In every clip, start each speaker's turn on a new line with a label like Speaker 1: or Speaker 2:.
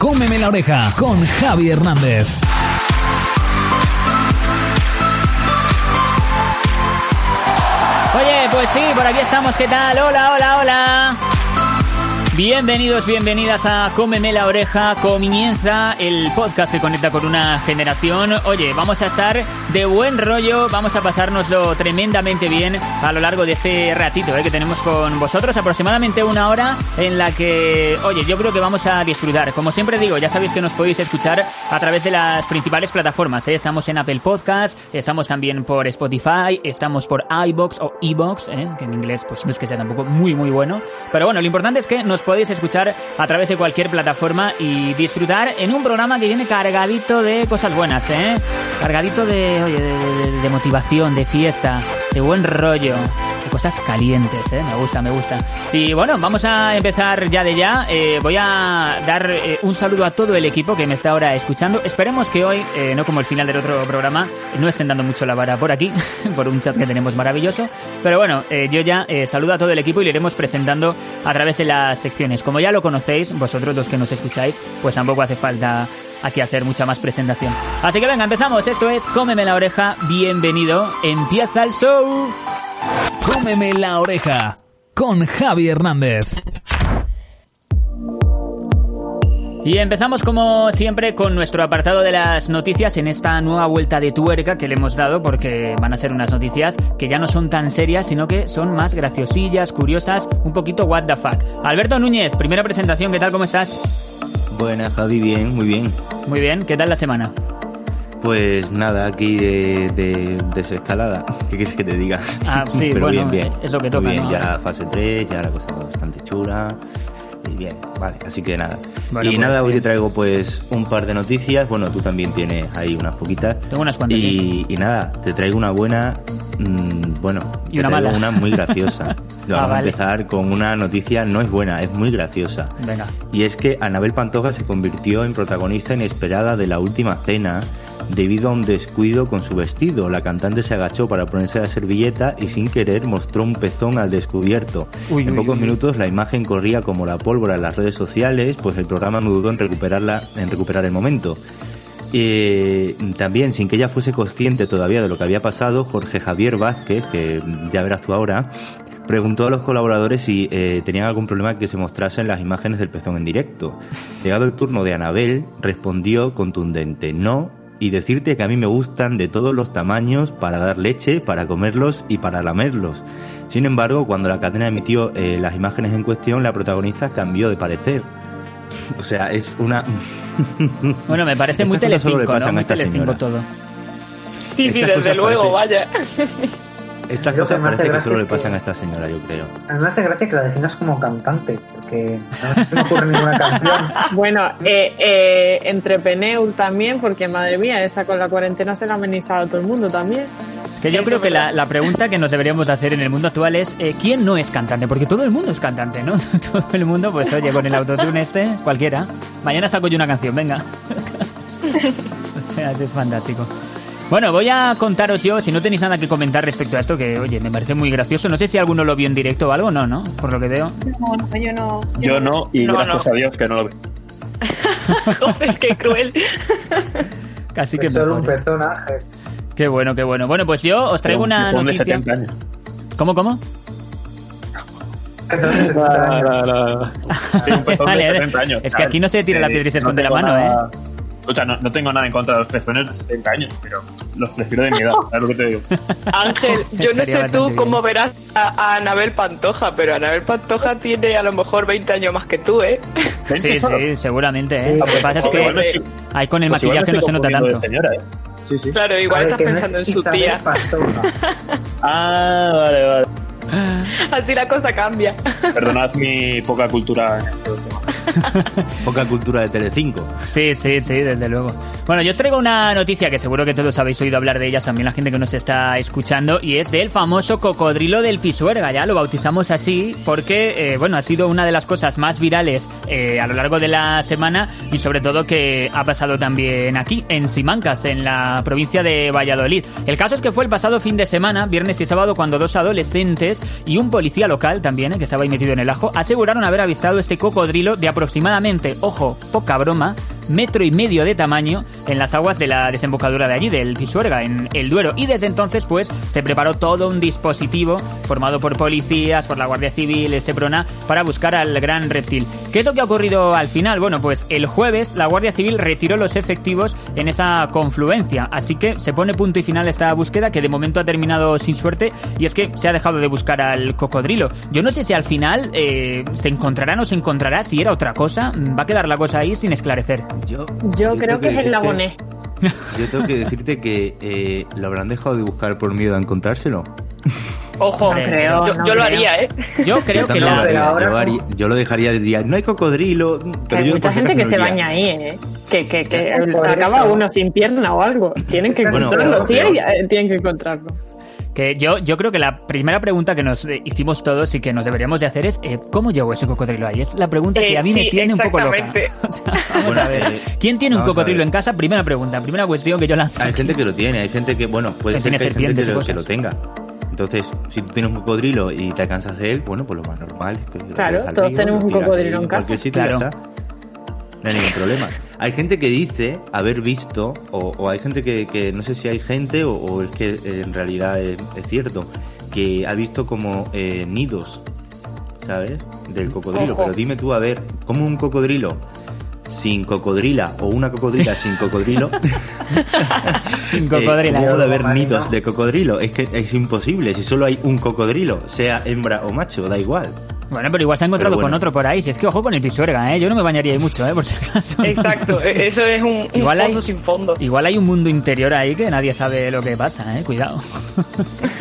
Speaker 1: Cómeme la oreja con Javi Hernández.
Speaker 2: Oye, pues sí, por aquí estamos. ¿Qué tal? Hola, hola, hola. Bienvenidos, bienvenidas a Cómeme la oreja. Comienza el podcast que conecta con una generación. Oye, vamos a estar de buen rollo, vamos a pasárnoslo tremendamente bien a lo largo de este ratito eh, que tenemos con vosotros. Aproximadamente una hora en la que, oye, yo creo que vamos a disfrutar. Como siempre digo, ya sabéis que nos podéis escuchar a través de las principales plataformas. eh. Estamos en Apple Podcast, estamos también por Spotify, estamos por iBox o eBox, eh, que en inglés pues no es que sea tampoco muy muy bueno. Pero bueno, lo importante es que nos podéis escuchar a través de cualquier plataforma y disfrutar en un programa que viene cargadito de cosas buenas, ¿eh? Cargadito de, de, motivación, de fiesta, de buen rollo, de cosas calientes, ¿eh? Me gusta, me gusta. Y bueno, vamos a empezar ya de ya. Eh, voy a dar eh, un saludo a todo el equipo que me está ahora escuchando. Esperemos que hoy, no como el final del otro programa, no estén dando mucho la vara por aquí, por un chat que tenemos maravilloso. Pero bueno, yo ya saludo a todo el equipo y lo iremos presentando a través de las secciones. Como ya lo conocéis, vosotros los que nos escucháis, pues tampoco hace falta aquí hacer mucha más presentación. Así que venga, empezamos. Esto es Cómeme la oreja. Bienvenido. Empieza el show.
Speaker 1: Cómeme la oreja con Javi Hernández.
Speaker 2: Y empezamos como siempre con nuestro apartado de las noticias en esta nueva vuelta de tuerca que le hemos dado porque van a ser unas noticias que ya no son tan serias sino que son más graciosillas, curiosas, un poquito what the fuck. Alberto Núñez, primera presentación, ¿qué tal? ¿Cómo estás?
Speaker 3: Buenas, Javi, bien, muy bien.
Speaker 2: Muy bien, ¿qué tal la semana?
Speaker 3: Pues nada, aquí de, de desescalada. ¿Qué quieres que te diga?
Speaker 2: Ah, sí,
Speaker 3: Pero
Speaker 2: bueno,
Speaker 3: bien, bien.
Speaker 2: es lo que
Speaker 3: Muy
Speaker 2: toca,
Speaker 3: bien,
Speaker 2: ¿no?
Speaker 3: ya fase 3, ya la cosa bastante chula. Y bien, vale, así que nada.
Speaker 2: Bueno,
Speaker 3: y
Speaker 2: pues,
Speaker 3: nada, hoy te traigo pues un par de noticias. Bueno, tú también tienes ahí unas poquitas.
Speaker 2: Tengo unas cuantas,
Speaker 3: Y, y nada, te traigo una buena. mm, bueno,
Speaker 2: Y
Speaker 3: te
Speaker 2: una
Speaker 3: traigo
Speaker 2: mala.
Speaker 3: una muy graciosa.
Speaker 2: Ah,
Speaker 3: Vamos
Speaker 2: vale.
Speaker 3: a empezar con una noticia, no es buena, es muy graciosa.
Speaker 2: Venga.
Speaker 3: Y es que Anabel Pantoja se convirtió en protagonista inesperada de la última cena debido a un descuido con su vestido. La cantante se agachó para ponerse la servilleta y sin querer mostró un pezón al descubierto.
Speaker 2: Uy,
Speaker 3: en
Speaker 2: uy,
Speaker 3: pocos
Speaker 2: uy.
Speaker 3: minutos la imagen corría como la pólvora en las redes sociales, pues el programa no dudó en recuperarla, en recuperar el momento. Eh, también, sin que ella fuese consciente todavía de lo que había pasado, Jorge Javier Vázquez, que ya verás tú ahora, preguntó a los colaboradores si eh, tenían algún problema que se mostrasen las imágenes del pezón en directo. Llegado el turno de Anabel, respondió contundente, no, y decirte que a mí me gustan de todos los tamaños para dar leche, para comerlos y para lamerlos. Sin embargo, cuando la cadena emitió eh, las imágenes en cuestión, la protagonista cambió de parecer. O sea, es una...
Speaker 2: Bueno, me parece muy telecinco, ¿no? Muy telecinco
Speaker 3: señora.
Speaker 2: todo.
Speaker 4: Sí, sí, desde luego,
Speaker 3: parece-
Speaker 4: vaya.
Speaker 3: Estas
Speaker 5: Creo
Speaker 3: cosas parece que solo le
Speaker 5: que-
Speaker 3: pasan a esta señora, yo creo.
Speaker 5: A mí me hace gracia que la definas como cantante, porque no se me ocurre ninguna canción.
Speaker 4: Bueno, eh, eh, entre Peneur también, porque madre mía, esa con la cuarentena se la ha amenizado a todo el mundo también.
Speaker 2: Que yo
Speaker 4: Eso
Speaker 2: creo que la, la pregunta que nos deberíamos hacer en el mundo actual es eh, ¿quién no es cantante? Porque todo el mundo es cantante, ¿no? Todo el mundo, pues oye, con el autotune este, cualquiera. Mañana saco yo una canción, venga. o sea, es fantástico. Bueno, voy a contaros yo, si no tenéis nada que comentar respecto a esto, que oye, me parece muy gracioso. No sé si alguno lo vio en directo o algo, no, ¿no? Por lo que veo.
Speaker 4: No, no, yo no.
Speaker 6: Yo no, y
Speaker 4: No,
Speaker 6: gracias
Speaker 4: no.
Speaker 6: a Dios que no lo vi.
Speaker 4: Joder, qué cruel.
Speaker 2: Casi que
Speaker 5: solo un
Speaker 2: mejor.
Speaker 5: pezón, Ángel.
Speaker 2: Qué bueno, qué bueno. Bueno, pues yo os traigo
Speaker 6: Un
Speaker 2: una noticia.
Speaker 6: 70 años.
Speaker 2: ¿Cómo, cómo?
Speaker 6: Sí, un pezón
Speaker 2: Vale,
Speaker 6: de
Speaker 2: vale.
Speaker 6: 70 años.
Speaker 2: Es que aquí no se tira la piedra y se esconde la mano,
Speaker 6: nada- O sea, no, no tengo nada en contra de los pezones de 70 años, pero los prefiero de mi edad, ¿sabes lo que te digo?
Speaker 4: Ángel, yo no sé tú
Speaker 2: bien.
Speaker 4: cómo verás a, a Anabel Pantoja, pero Anabel Pantoja tiene a lo mejor 20 años más que tú, ¿eh?
Speaker 2: Sí, sí, seguramente, ¿eh? Lo que pasa es que ahí con el
Speaker 6: pues
Speaker 2: maquillaje no se nota tanto.
Speaker 6: de señora, ¿eh? Sí, sí.
Speaker 4: Claro, igual
Speaker 5: ver,
Speaker 4: estás pensando en su tía.
Speaker 6: Ah, vale, vale.
Speaker 4: Así la cosa cambia.
Speaker 6: Perdonad mi poca cultura en estos temas.
Speaker 3: Poca cultura de Telecinco.
Speaker 2: Sí, sí, sí, desde luego. Bueno, yo os traigo una noticia que seguro que todos habéis oído hablar de ella, también la gente que nos está escuchando, y es del famoso cocodrilo del Pisuerga. Ya lo bautizamos así porque, eh, bueno, ha sido una de las cosas más virales eh, a lo largo de la semana y sobre todo que ha pasado también aquí, en Simancas, en la provincia de Valladolid. El caso es que fue el pasado fin de semana, viernes y sábado, cuando dos adolescentes y un policía local también, eh, que estaba ahí metido en el ajo, aseguraron haber avistado este cocodrilo de aproximadamente, ojo, poca broma, metro y medio de tamaño en las aguas de la desembocadura de allí, del Pisuerga, en el Duero. Y desde entonces, pues, se preparó todo un dispositivo formado por policías, por la Guardia Civil, el Seprona, para buscar al gran reptil. ¿Qué es lo que ha ocurrido al final? Bueno, pues el jueves la Guardia Civil retiró los efectivos en esa confluencia, así que se pone punto y final esta búsqueda que de momento ha terminado sin suerte y es que se ha dejado de buscar al cocodrilo. Yo no sé si al final eh, se encontrará o no se encontrará, si era otra cosa, va a quedar la cosa ahí sin esclarecer.
Speaker 3: Yo,
Speaker 4: Yo creo que es el lagonés.
Speaker 3: Yo tengo que decirte que eh, lo habrán dejado de buscar por miedo a encontrárselo.
Speaker 7: Ojo,
Speaker 4: creo,
Speaker 7: yo,
Speaker 4: no
Speaker 7: yo lo haría, ¿eh?
Speaker 2: Yo creo
Speaker 3: Yo
Speaker 2: que
Speaker 3: lo haría,
Speaker 5: ahora
Speaker 3: yo, haría- yo lo dejaría, diría, no hay cocodrilo. Pero
Speaker 4: hay
Speaker 3: yo
Speaker 4: mucha gente que se baña ahí, ¿eh? Que, que, que acaba uno sin pierna o algo. Tienen que
Speaker 3: Bueno,
Speaker 4: encontrarlo.
Speaker 3: pero-
Speaker 4: Sí, hay- tienen que encontrarlo.
Speaker 2: Que yo, yo creo que la primera pregunta que nos hicimos todos y que nos deberíamos de hacer es eh, ¿cómo llegó ese cocodrilo ahí? Es la pregunta que
Speaker 7: Eh,
Speaker 2: a mí me tiene un poco loca.
Speaker 7: exactamente.
Speaker 2: O sea, vamos
Speaker 3: Bueno,
Speaker 2: a ver.
Speaker 3: eh,
Speaker 2: ¿Quién tiene un cocodrilo en casa? Primera pregunta, primera cuestión que yo lanzo.
Speaker 3: Hay gente que lo tiene, hay gente que, bueno, puede
Speaker 2: Que
Speaker 3: ser
Speaker 2: tiene
Speaker 3: que hay gente que lo,
Speaker 2: cosas.
Speaker 3: que lo tenga. Entonces, si tú tienes un cocodrilo y te cansas de él, bueno, pues lo más normal es que lo
Speaker 4: Claro, todos
Speaker 3: río,
Speaker 4: tenemos un cocodrilo en casa.
Speaker 2: Claro.
Speaker 3: No hay ningún problema. Hay gente que dice haber visto, o, o hay gente que, que no sé si hay gente o, o es que en realidad es, es cierto, que ha visto como eh, nidos, ¿sabes? Del cocodrilo.
Speaker 7: Ojo.
Speaker 3: Pero dime tú, a ver, ¿cómo un cocodrilo sin cocodrila o una cocodrila sin cocodrilo
Speaker 2: Sin
Speaker 3: eh,
Speaker 2: cocodrilo.
Speaker 3: ¿Cómo puede haber nidos de cocodrilo? Es que es imposible. Si solo hay un cocodrilo, sea hembra o macho, da igual.
Speaker 2: Bueno, pero igual se ha encontrado
Speaker 3: bueno.
Speaker 2: con otro por ahí. Si es que ojo con el pisuerga, ¿eh? Yo no me bañaría ahí mucho, ¿eh? Por si acaso.
Speaker 7: Exacto, e- eso es un, un
Speaker 2: Igual
Speaker 7: fondo
Speaker 2: hay-
Speaker 7: sin fondo.
Speaker 2: Igual hay un mundo interior ahí que nadie sabe lo que pasa, ¿eh? Cuidado.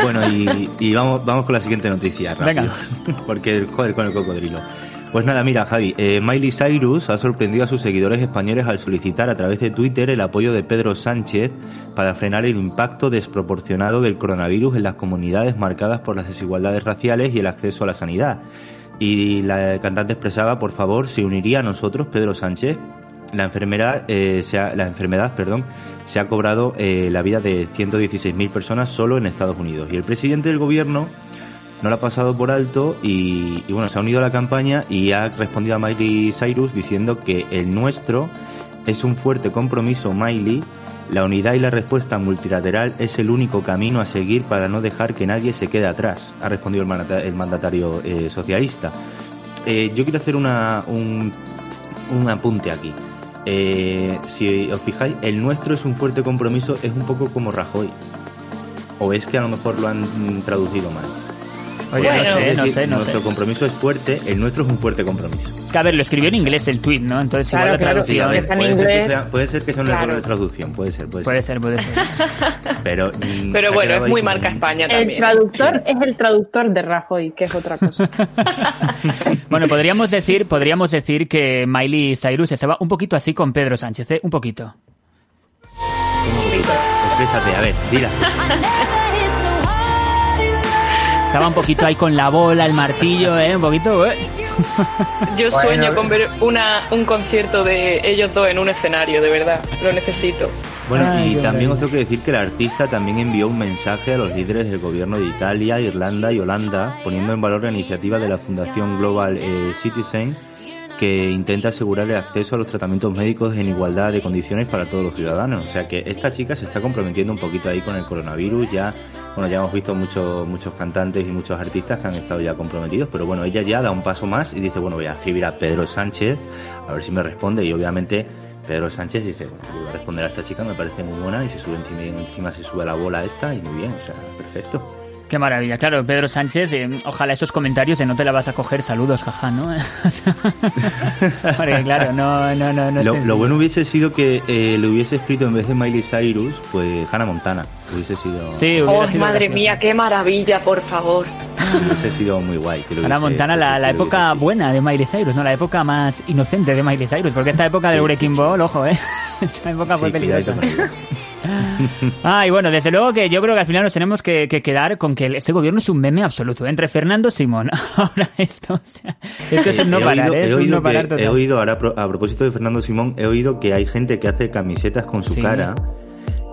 Speaker 3: Bueno, y, y vamos, vamos con la siguiente noticia, rápido.
Speaker 2: Venga.
Speaker 3: Porque, joder, con el cocodrilo. Pues nada, mira, Javi, eh, Miley Cyrus ha sorprendido a sus seguidores españoles al solicitar a través de Twitter el apoyo de Pedro Sánchez para frenar el impacto desproporcionado del coronavirus en las comunidades marcadas por las desigualdades raciales y el acceso a la sanidad. Y la cantante expresaba, por favor, se uniría a nosotros, Pedro Sánchez. La enfermedad, eh, se ha, la enfermedad se ha cobrado eh, la vida de 116.000 personas solo en Estados Unidos. Y el presidente del gobierno no lo ha pasado por alto y, y bueno, se ha unido a la campaña y ha respondido a Miley Cyrus diciendo que el nuestro es un fuerte compromiso, Miley. La unidad y la respuesta multilateral es el único camino a seguir para no dejar que nadie se quede atrás, ha respondido el, mandata- el mandatario eh, socialista. Eh, yo quiero hacer una, un, un apunte aquí. Eh, si os fijáis, el nuestro es un fuerte compromiso, es un poco como Rajoy. O es que a lo mejor lo han traducido mal.
Speaker 2: Oye,
Speaker 7: Bueno,
Speaker 2: no sé, no sé, no
Speaker 3: Nuestro
Speaker 2: sé.
Speaker 3: compromiso es fuerte, el nuestro es un fuerte compromiso.
Speaker 2: Que, a ver, lo escribió en inglés el tweet, ¿no? Entonces
Speaker 4: Claro,
Speaker 2: igual la
Speaker 4: claro,
Speaker 3: Sí,
Speaker 2: traducción...
Speaker 3: a ver,
Speaker 4: está en
Speaker 3: puede, ser que
Speaker 4: inglés.
Speaker 3: sea, puede ser que sea un error de traducción, puede ser, puede,
Speaker 2: Puede
Speaker 3: ser.
Speaker 2: ser, puede ser.
Speaker 3: Pero,
Speaker 7: Pero bueno, es muy marca España
Speaker 4: El
Speaker 7: también.
Speaker 4: traductor es el traductor de Rajoy, que es otra cosa.
Speaker 2: Bueno, podríamos decir, podríamos decir que Miley Cyrus estaba un poquito así con Pedro Sánchez, ¿eh? Un poquito.
Speaker 3: Exprésate, a ver, dila.
Speaker 2: Estaba un poquito ahí con la bola, el martillo, ¿eh? Un poquito, ¿eh?
Speaker 7: Yo
Speaker 5: Bueno.
Speaker 7: sueño con ver una, un concierto de ellos dos en un escenario, de verdad. Lo necesito.
Speaker 3: Bueno,
Speaker 2: Ay,
Speaker 3: y también os tengo que decir que el artista también envió un mensaje a los líderes del gobierno de Italia, Irlanda y Holanda, poniendo en valor la iniciativa de la Fundación Global eh, Citizen, que intenta asegurar el acceso a los tratamientos médicos en igualdad de condiciones para todos los ciudadanos. O sea que esta chica se está comprometiendo un poquito ahí con el coronavirus. Ya, bueno, ya hemos visto muchos muchos cantantes y muchos artistas que han estado ya comprometidos, pero bueno, ella ya da un paso más y dice, bueno, voy a escribir a Pedro Sánchez a ver si me responde y obviamente Pedro Sánchez dice, bueno, voy a responder a esta chica, me parece muy buena y se sube encima, encima se sube la bola esta y muy bien, o sea, perfecto.
Speaker 2: Qué maravilla, claro, Pedro Sánchez, eh, ojalá esos comentarios de no te la vas a coger, saludos, jaja, ¿no? Porque claro, no, no, no, no
Speaker 3: Lo,
Speaker 2: sé.
Speaker 3: lo bueno hubiese sido que eh, le hubiese escrito en vez de Miley Cyrus, pues Hannah Montana. Hubiese sido,
Speaker 2: Sí,
Speaker 7: Oh,
Speaker 2: hubiera sido
Speaker 7: madre
Speaker 2: gracioso.
Speaker 7: mía, qué maravilla, por favor.
Speaker 3: hubiese sido muy guay. Que lo
Speaker 2: Hannah
Speaker 3: hubiese-
Speaker 2: Montana, la, la época
Speaker 3: hubiese-
Speaker 2: buena de Miley Cyrus, ¿no? La época más inocente de Miley Cyrus, porque esta época del
Speaker 3: Sí,
Speaker 2: Breaking
Speaker 3: sí, sí.
Speaker 2: Ball, ojo, ¿eh? Esta época fue peligrosa. Ah, y bueno, desde luego que yo creo que al final nos tenemos que, que quedar con que este gobierno es un meme absoluto. Entre Fernando Simón, ahora esto, o sea, esto es un no
Speaker 3: He
Speaker 2: parar, ¿eh? es un no parar
Speaker 3: que-
Speaker 2: total.
Speaker 3: He oído, ahora a propósito de Fernando Simón, he oído que hay gente que hace camisetas con su
Speaker 2: Sí.
Speaker 3: cara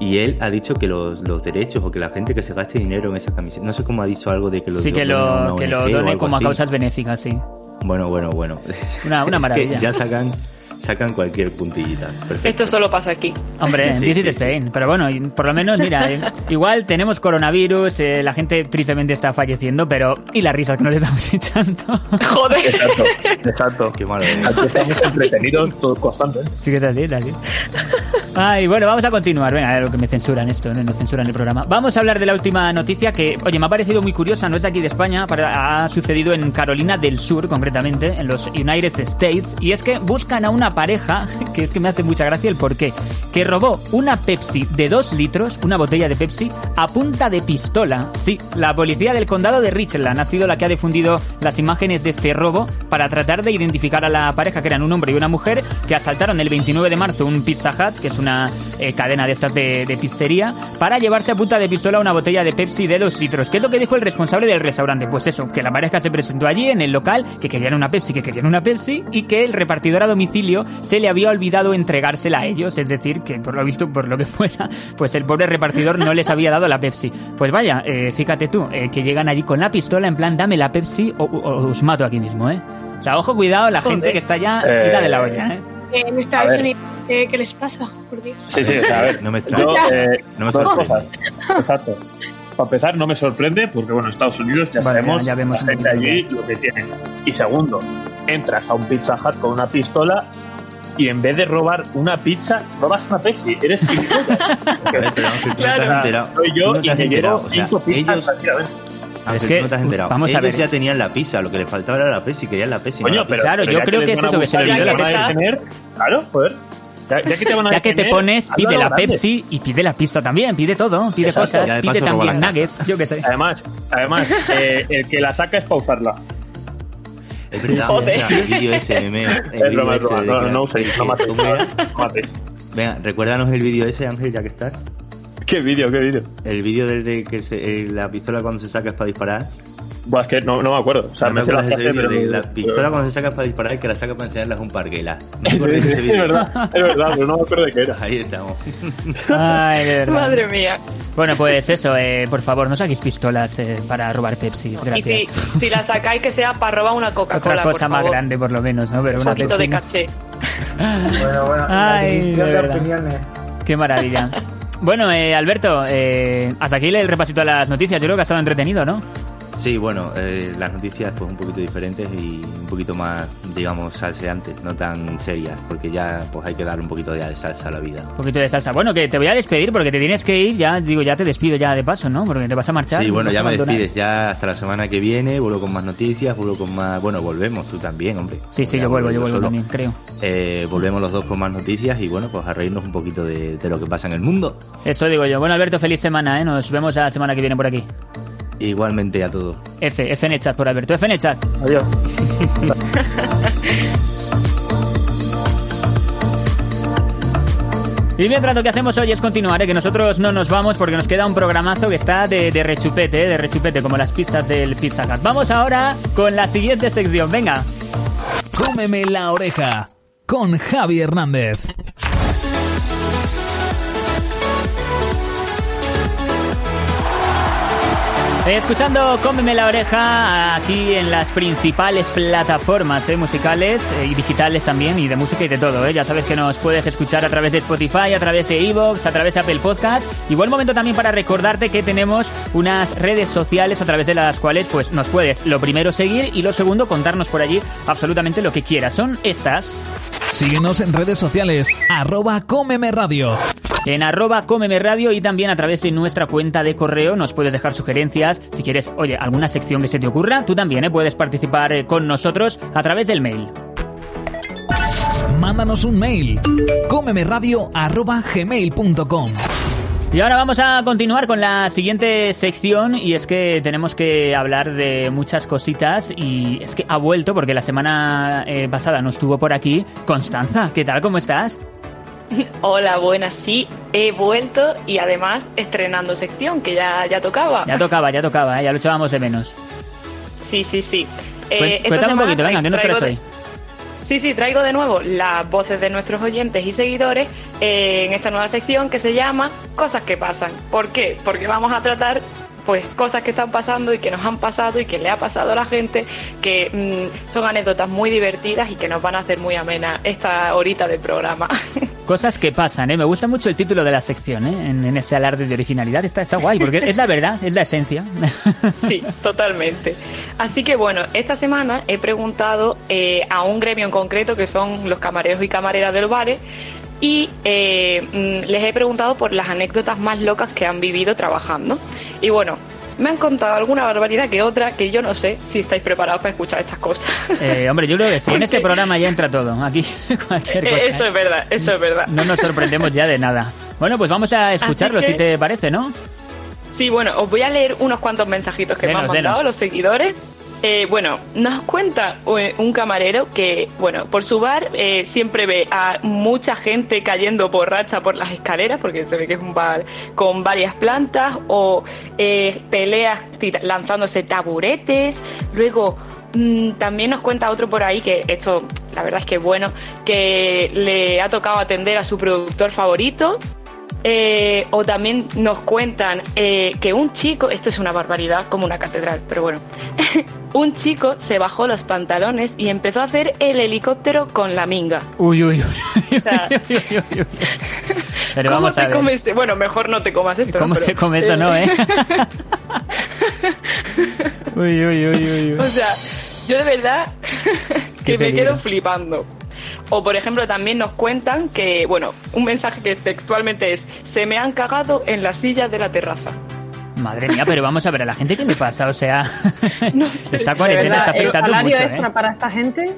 Speaker 3: y él ha dicho que los, los derechos o que la gente que se gaste dinero en esas camisetas, no sé cómo ha dicho algo de que lo
Speaker 2: Sí, que lo, que done como a causas benéficas, sí.
Speaker 3: Bueno, bueno, bueno.
Speaker 2: Una- una
Speaker 3: Es que
Speaker 2: maravilla.
Speaker 3: ya sacan, sacan cualquier puntillita. Perfecto.
Speaker 7: Esto solo pasa aquí.
Speaker 2: Hombre, en
Speaker 3: Sí,
Speaker 2: Visit
Speaker 3: sí,
Speaker 2: Spain. Pero bueno, por lo menos, mira, eh, igual tenemos coronavirus, eh, la gente tristemente está falleciendo, pero... ¿Y la risa que nos estamos echando?
Speaker 7: Joder.
Speaker 6: Exacto, exacto.
Speaker 3: Qué malo.
Speaker 6: Aquí estamos entretenidos todo constante.
Speaker 2: Sí que es así, es así. Ay, bueno, vamos a continuar. Venga, a ver lo que me censuran esto, ¿no? Nos censuran el programa. Vamos a hablar de la última noticia que, oye, me ha parecido muy curiosa, no es de aquí de España, para- ha sucedido en Carolina del Sur, concretamente, en los United States, y es que buscan a una pareja, que es que me hace mucha gracia el porqué, que robó una Pepsi de dos litros, una botella de Pepsi, a punta de pistola. Sí, la policía del condado de Richland ha sido la que ha difundido las imágenes de este robo para tratar de identificar a la pareja, que eran un hombre y una mujer, que asaltaron el 29 de marzo un Pizza Hut, que es una eh, cadena de estas de, pizzería, para llevarse a punta de pistola una botella de Pepsi de dos litros. ¿Qué es lo que dijo el responsable del restaurante? Pues eso, que la pareja se presentó allí en el local, que querían una Pepsi, que querían una Pepsi, y que el repartidor a domicilio se le había olvidado entregársela a ellos, es decir, que por lo visto, por lo que fuera, pues el pobre repartidor no les había dado la Pepsi. Pues vaya, eh, fíjate tú, eh, que llegan allí con la pistola en plan, dame la Pepsi o, o- o os mato aquí mismo, ¿eh? O sea, ojo, cuidado, la
Speaker 7: Joder.
Speaker 2: gente que está ya
Speaker 6: Eh,
Speaker 2: ida de la olla, ¿eh?
Speaker 8: En
Speaker 6: A
Speaker 8: Estados. Unidos, ¿qué, qué les pasa? Por Dios.
Speaker 6: Sí, sí, o sea, a ver.
Speaker 3: No me
Speaker 6: Yo, eh,
Speaker 3: No me
Speaker 6: dos
Speaker 3: sorprende.
Speaker 6: cosas. Exacto. Para empezar, no me sorprende porque, bueno, Estados Unidos ya
Speaker 2: Vale,
Speaker 6: sabemos
Speaker 2: ya vemos
Speaker 6: la gente allí lo que tienen. Y segundo, entras a un Pizza Hut con una pistola y en vez de robar una pizza, robas una Pepsi. Eres gilipollas.
Speaker 3: A no
Speaker 6: Claro, soy yo
Speaker 3: no te
Speaker 6: y me llevo
Speaker 3: O sea,
Speaker 6: cinco pizzas
Speaker 3: ellos,
Speaker 6: tranquilamente.
Speaker 3: Ángel,
Speaker 2: Es que,
Speaker 3: no te has enterado.
Speaker 2: vamos a
Speaker 3: ellos
Speaker 2: ver.
Speaker 3: ya tenían la pizza, lo que les faltaba era la Pepsi, querían la Pepsi. no
Speaker 6: Coño,
Speaker 3: la
Speaker 6: pero.
Speaker 2: Claro,
Speaker 6: pero
Speaker 2: yo creo
Speaker 6: les
Speaker 2: que es
Speaker 6: a
Speaker 2: eso, que se le olvidó la
Speaker 6: que a
Speaker 2: Pepsi.
Speaker 6: Claro, joder. Ya, ya que te van a
Speaker 2: Ya que te pones, pide
Speaker 6: a
Speaker 2: la
Speaker 6: grande.
Speaker 2: Pepsi y pide la pizza también, pide todo, pide
Speaker 6: Exacto.
Speaker 2: Cosas,
Speaker 3: de
Speaker 2: pide también nuggets, yo qué sé.
Speaker 6: Además, además eh, el que la saca es pausarla.
Speaker 3: Es verdad,
Speaker 7: Joder.
Speaker 3: el vídeo ese, me, el
Speaker 6: Es broma, broma. No, no uséis. No matéis.
Speaker 3: Venga, recuérdanos el vídeo ese, Ángel, ya que estás.
Speaker 6: ¿Qué vídeo, qué vídeo?
Speaker 3: El vídeo del de que se, eh, la pistola cuando se saca es para disparar.
Speaker 6: Buah, es que no, no me acuerdo. O sea,
Speaker 3: ¿No
Speaker 6: me sé la frase, pero...
Speaker 3: de la pistola cuando se saca es para disparar y que la saca para enseñarla es un parguela. ¿No
Speaker 6: Sí, sí, es verdad, es verdad, pero no me acuerdo de qué era.
Speaker 3: Ahí estamos.
Speaker 2: Ay, de verdad.
Speaker 7: Madre mía.
Speaker 2: Bueno, pues eso, eh, por favor, no saquéis pistolas eh, para robar Pepsi,
Speaker 7: Y
Speaker 2: gracias.
Speaker 7: si, si la sacáis, que sea para robar una Coca-Cola.
Speaker 2: Otra cosa
Speaker 7: por
Speaker 2: más
Speaker 7: favor.
Speaker 2: grande, por lo menos, ¿no? Pero
Speaker 7: Un
Speaker 2: una
Speaker 7: poquito
Speaker 2: Pepsi.
Speaker 7: de caché.
Speaker 5: Bueno, bueno,
Speaker 2: Ay,
Speaker 5: división
Speaker 2: de
Speaker 5: de
Speaker 2: verdad.
Speaker 5: opiniones.
Speaker 2: Qué maravilla. Bueno, eh, Alberto, eh, hasta aquí el repasito a las noticias. Yo creo que ha estado entretenido, ¿no?
Speaker 3: Sí, bueno, eh, las noticias pues un poquito diferentes y un poquito más, digamos, salseantes, no tan serias, porque ya pues hay que darle un poquito de salsa a la vida.
Speaker 2: Un poquito de salsa. Bueno, que te voy a despedir porque te tienes que ir. Ya, digo, ya te despido ya de paso, ¿no? Porque te vas a marchar.
Speaker 3: Sí, bueno, ya me despides, ya hasta la semana que viene, vuelvo con más noticias, vuelvo con más... Bueno, volvemos, tú también, hombre.
Speaker 2: Sí, sí, yo vuelvo, yo vuelvo
Speaker 3: solo.
Speaker 2: también, creo.
Speaker 3: Eh, volvemos los dos con más noticias y bueno, pues a reírnos un poquito de, de lo que pasa en el mundo.
Speaker 2: Eso digo yo. Bueno, Alberto, feliz semana, ¿eh? Nos vemos la semana que viene por aquí.
Speaker 3: Igualmente a todos.
Speaker 2: F, F en el chat por Alberto. F en el chat.
Speaker 6: Adiós.
Speaker 2: Y mientras lo que hacemos hoy es continuar, ¿eh? que nosotros no nos vamos porque nos queda un programazo que está de, de rechupete, ¿eh? de rechupete, como las pizzas del Pizza Hut. Vamos ahora con la siguiente sección, venga.
Speaker 1: Cómeme la oreja con Javi Hernández.
Speaker 2: Escuchando Cómeme la oreja aquí en las principales plataformas eh, musicales eh, y digitales también y de música y de todo. eh. Ya sabes que nos puedes escuchar a través de Spotify, a través de Evox, a través de Apple Podcast. Y buen momento también para recordarte que tenemos unas redes sociales a través de las cuales pues nos puedes lo primero seguir y lo segundo contarnos por allí absolutamente lo que quieras. Son estas.
Speaker 1: Síguenos en redes sociales, arroba Cómeme Radio.
Speaker 2: en arroba Cómeme Radio y también a través de nuestra cuenta de correo nos puedes dejar sugerencias. Si quieres, oye, alguna sección que se te ocurra, tú también ¿eh? puedes participar eh, con nosotros a través del mail.
Speaker 1: Mándanos un mail. cómemeradio.gmail.com
Speaker 2: Y ahora vamos a continuar con la siguiente sección y es que tenemos que hablar de muchas cositas y es que ha vuelto porque la semana eh, pasada no estuvo por aquí Constanza. ¿Qué tal? ¿Cómo estás?
Speaker 7: Hola, buenas, sí, he vuelto y además estrenando sección que ya, ya tocaba.
Speaker 2: Ya tocaba, ya tocaba, ¿eh? ya lo echábamos de menos.
Speaker 7: Sí, sí, sí. Eh,
Speaker 2: Cuéntame un poquito, venga, ¿qué nos traes hoy?
Speaker 7: Sí, sí, traigo de nuevo las voces de nuestros oyentes y seguidores eh, en esta nueva sección que se llama Cosas que pasan. ¿Por qué? Porque vamos a tratar pues cosas que están pasando y que nos han pasado y que le ha pasado a la gente, que mm, son anécdotas muy divertidas y que nos van a hacer muy amena esta horita de programa.
Speaker 2: Cosas que pasan, ¿eh? Me gusta mucho el título de la sección, ¿eh? En, en este alarde de originalidad. Está, está guay, porque es la verdad, es la esencia.
Speaker 7: Sí, totalmente. Así que bueno, esta semana he preguntado eh, a un gremio en concreto que son los camareros y camareras de los bares y eh, mm, les he preguntado por las anécdotas más locas que han vivido trabajando. Y bueno, me han contado alguna barbaridad que otra que yo no sé si estáis preparados para escuchar estas cosas.
Speaker 2: Eh, hombre, yo creo que sí. En este programa ya entra todo. Aquí cualquier cosa.
Speaker 7: Eh, Eso
Speaker 2: ¿eh?
Speaker 7: es verdad, eso es verdad.
Speaker 2: No nos sorprendemos ya de nada. Bueno, pues vamos a escucharlo,
Speaker 7: que-
Speaker 2: si te parece, ¿no?
Speaker 7: Sí, bueno, os voy a leer unos cuantos mensajitos que me han mandado
Speaker 2: denos.
Speaker 7: los seguidores. Eh, bueno, nos cuenta eh, un camarero que, bueno, por su bar eh, siempre ve a mucha gente cayendo borracha por las escaleras, porque se ve que es un bar con varias plantas, o eh, peleas lanzándose taburetes. Luego, mm, también nos cuenta otro por ahí, que esto, la verdad es que bueno, que le ha tocado atender a su productor favorito. Eh, o también nos cuentan eh, que un chico, esto es una barbaridad como una catedral, pero bueno, un chico se bajó los pantalones y empezó a hacer el helicóptero con la minga.
Speaker 2: Uy, uy, uy.
Speaker 7: O sea,
Speaker 2: Uy, uy, uy, uy. Pero
Speaker 7: ¿cómo
Speaker 2: vamos
Speaker 7: te
Speaker 2: a ver.
Speaker 7: comes? Bueno, mejor no te comas esto.
Speaker 2: ¿Cómo se come eso, no, eh? uy, uy, uy, uy, uy.
Speaker 7: O sea, yo de verdad que me quedo flipando. O por ejemplo también nos cuentan que, bueno, un mensaje que textualmente es, se me han cagado en las sillas de la terraza.
Speaker 2: Madre mía, pero vamos a ver, ¿a la gente qué le pasa? O sea, esta
Speaker 4: De
Speaker 2: cuarentena está
Speaker 4: el
Speaker 2: afectando
Speaker 4: salario
Speaker 2: mucho,
Speaker 4: extra
Speaker 2: ¿eh?
Speaker 4: para esta gente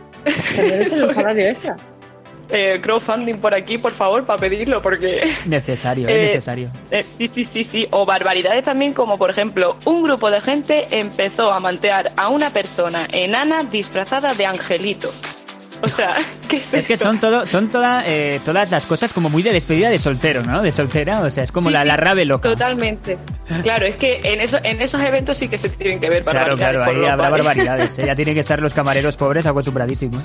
Speaker 4: se merece un salario extra.
Speaker 7: Eh, crowdfunding por aquí, por favor, para pedirlo, porque...
Speaker 2: Necesario, ¿eh?
Speaker 7: Eh,
Speaker 2: Necesario.
Speaker 7: Eh, sí, sí, sí, sí. O barbaridades también, como por ejemplo, un grupo de gente empezó a mantear a una persona enana disfrazada de angelito. O sea, ¿qué es,
Speaker 2: Es que son todo, son toda, eh, todas las cosas como muy de despedida de soltero, ¿no? De soltera, o sea, es como
Speaker 7: Sí,
Speaker 2: la,
Speaker 7: sí,
Speaker 2: la rave loca.
Speaker 7: Totalmente. Claro, es que en, eso, en esos eventos sí que se tienen que ver
Speaker 2: Claro,
Speaker 7: barbaridades.
Speaker 2: claro,
Speaker 7: por
Speaker 2: ahí habrá barbaridades. ¿eh? Ya tienen que estar los camareros pobres acostumbradísimos.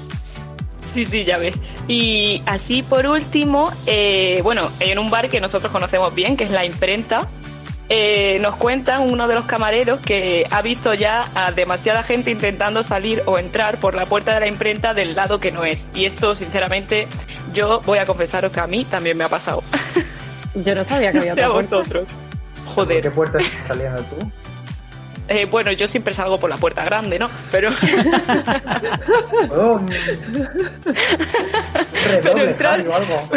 Speaker 7: Sí, sí, ya ves. Y así por último, eh, bueno, en un bar que nosotros conocemos bien, que es la imprenta, eh, nos cuentan uno de los camareros que ha visto ya a demasiada gente intentando salir o entrar por la puerta de la imprenta del lado que no es. Y esto, sinceramente, yo voy a confesaros que a mí también me ha pasado.
Speaker 4: Yo no sabía que
Speaker 7: No
Speaker 4: había
Speaker 7: sé a vosotros.
Speaker 5: ¿Por qué
Speaker 7: Joder.
Speaker 5: puerta estás saliendo tú?
Speaker 7: Eh, bueno, yo siempre salgo por la puerta grande, ¿no? Pero...
Speaker 5: Oh. Redoble,
Speaker 7: entrar-
Speaker 5: o algo.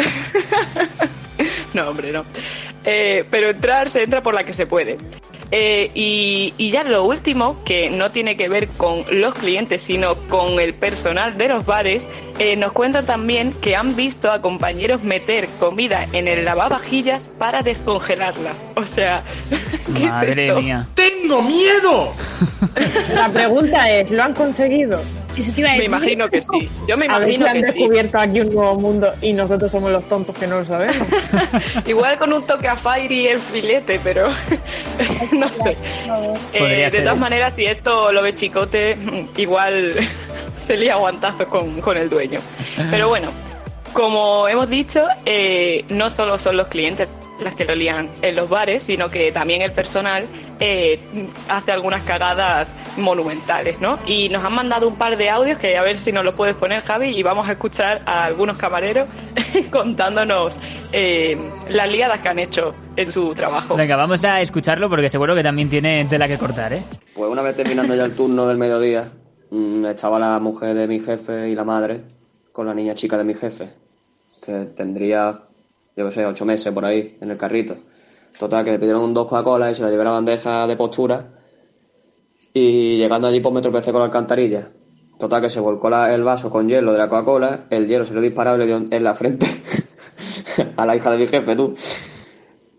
Speaker 7: No, hombre, no. Eh, pero entrar se entra por la que se puede. Eh, y, y ya lo último, que no tiene que ver con los clientes, sino con el personal de los bares, eh, nos cuentan también que han visto a compañeros meter comida en el lavavajillas para descongelarla. O sea, ¿qué es esto?
Speaker 2: mía.
Speaker 9: ¡Tengo miedo!
Speaker 4: La pregunta es, ¿lo han conseguido?
Speaker 7: Me imagino que sí. Yo me
Speaker 4: A ver si
Speaker 7: imagino
Speaker 4: han
Speaker 7: que sí.
Speaker 4: descubierto aquí un nuevo mundo y nosotros somos los tontos que no lo sabemos.
Speaker 7: Igual con un toque a Fire y el filete, pero no sé. Eh, de todas maneras, si esto lo ve Chicote, igual se lía guantazos con, con el dueño. Pero bueno, como hemos dicho, eh, no solo son los clientes las que lo lían en los bares, sino que también el personal eh, hace algunas cagadas monumentales, ¿no? Y nos han mandado un par de audios que a ver si nos lo puedes poner, Javi, y vamos a escuchar a algunos camareros contándonos eh, las liadas que han hecho en su trabajo.
Speaker 2: Venga, vamos a escucharlo porque seguro que también tiene tela que cortar, ¿eh?
Speaker 10: Pues una vez terminando ya el turno del mediodía, mm, estaba la mujer de mi jefe y la madre con la niña chica de mi jefe, que tendría yo qué sé, ocho meses por ahí, en el carrito. Total, que le pidieron dos Coca-Cola y se la llevé a la bandeja de postura. Y llegando allí, pues me tropecé con la alcantarilla. Total, que se volcó el vaso con hielo de la Coca-Cola, el hielo se lo disparó y le dio en la frente a la hija de mi jefe, tú.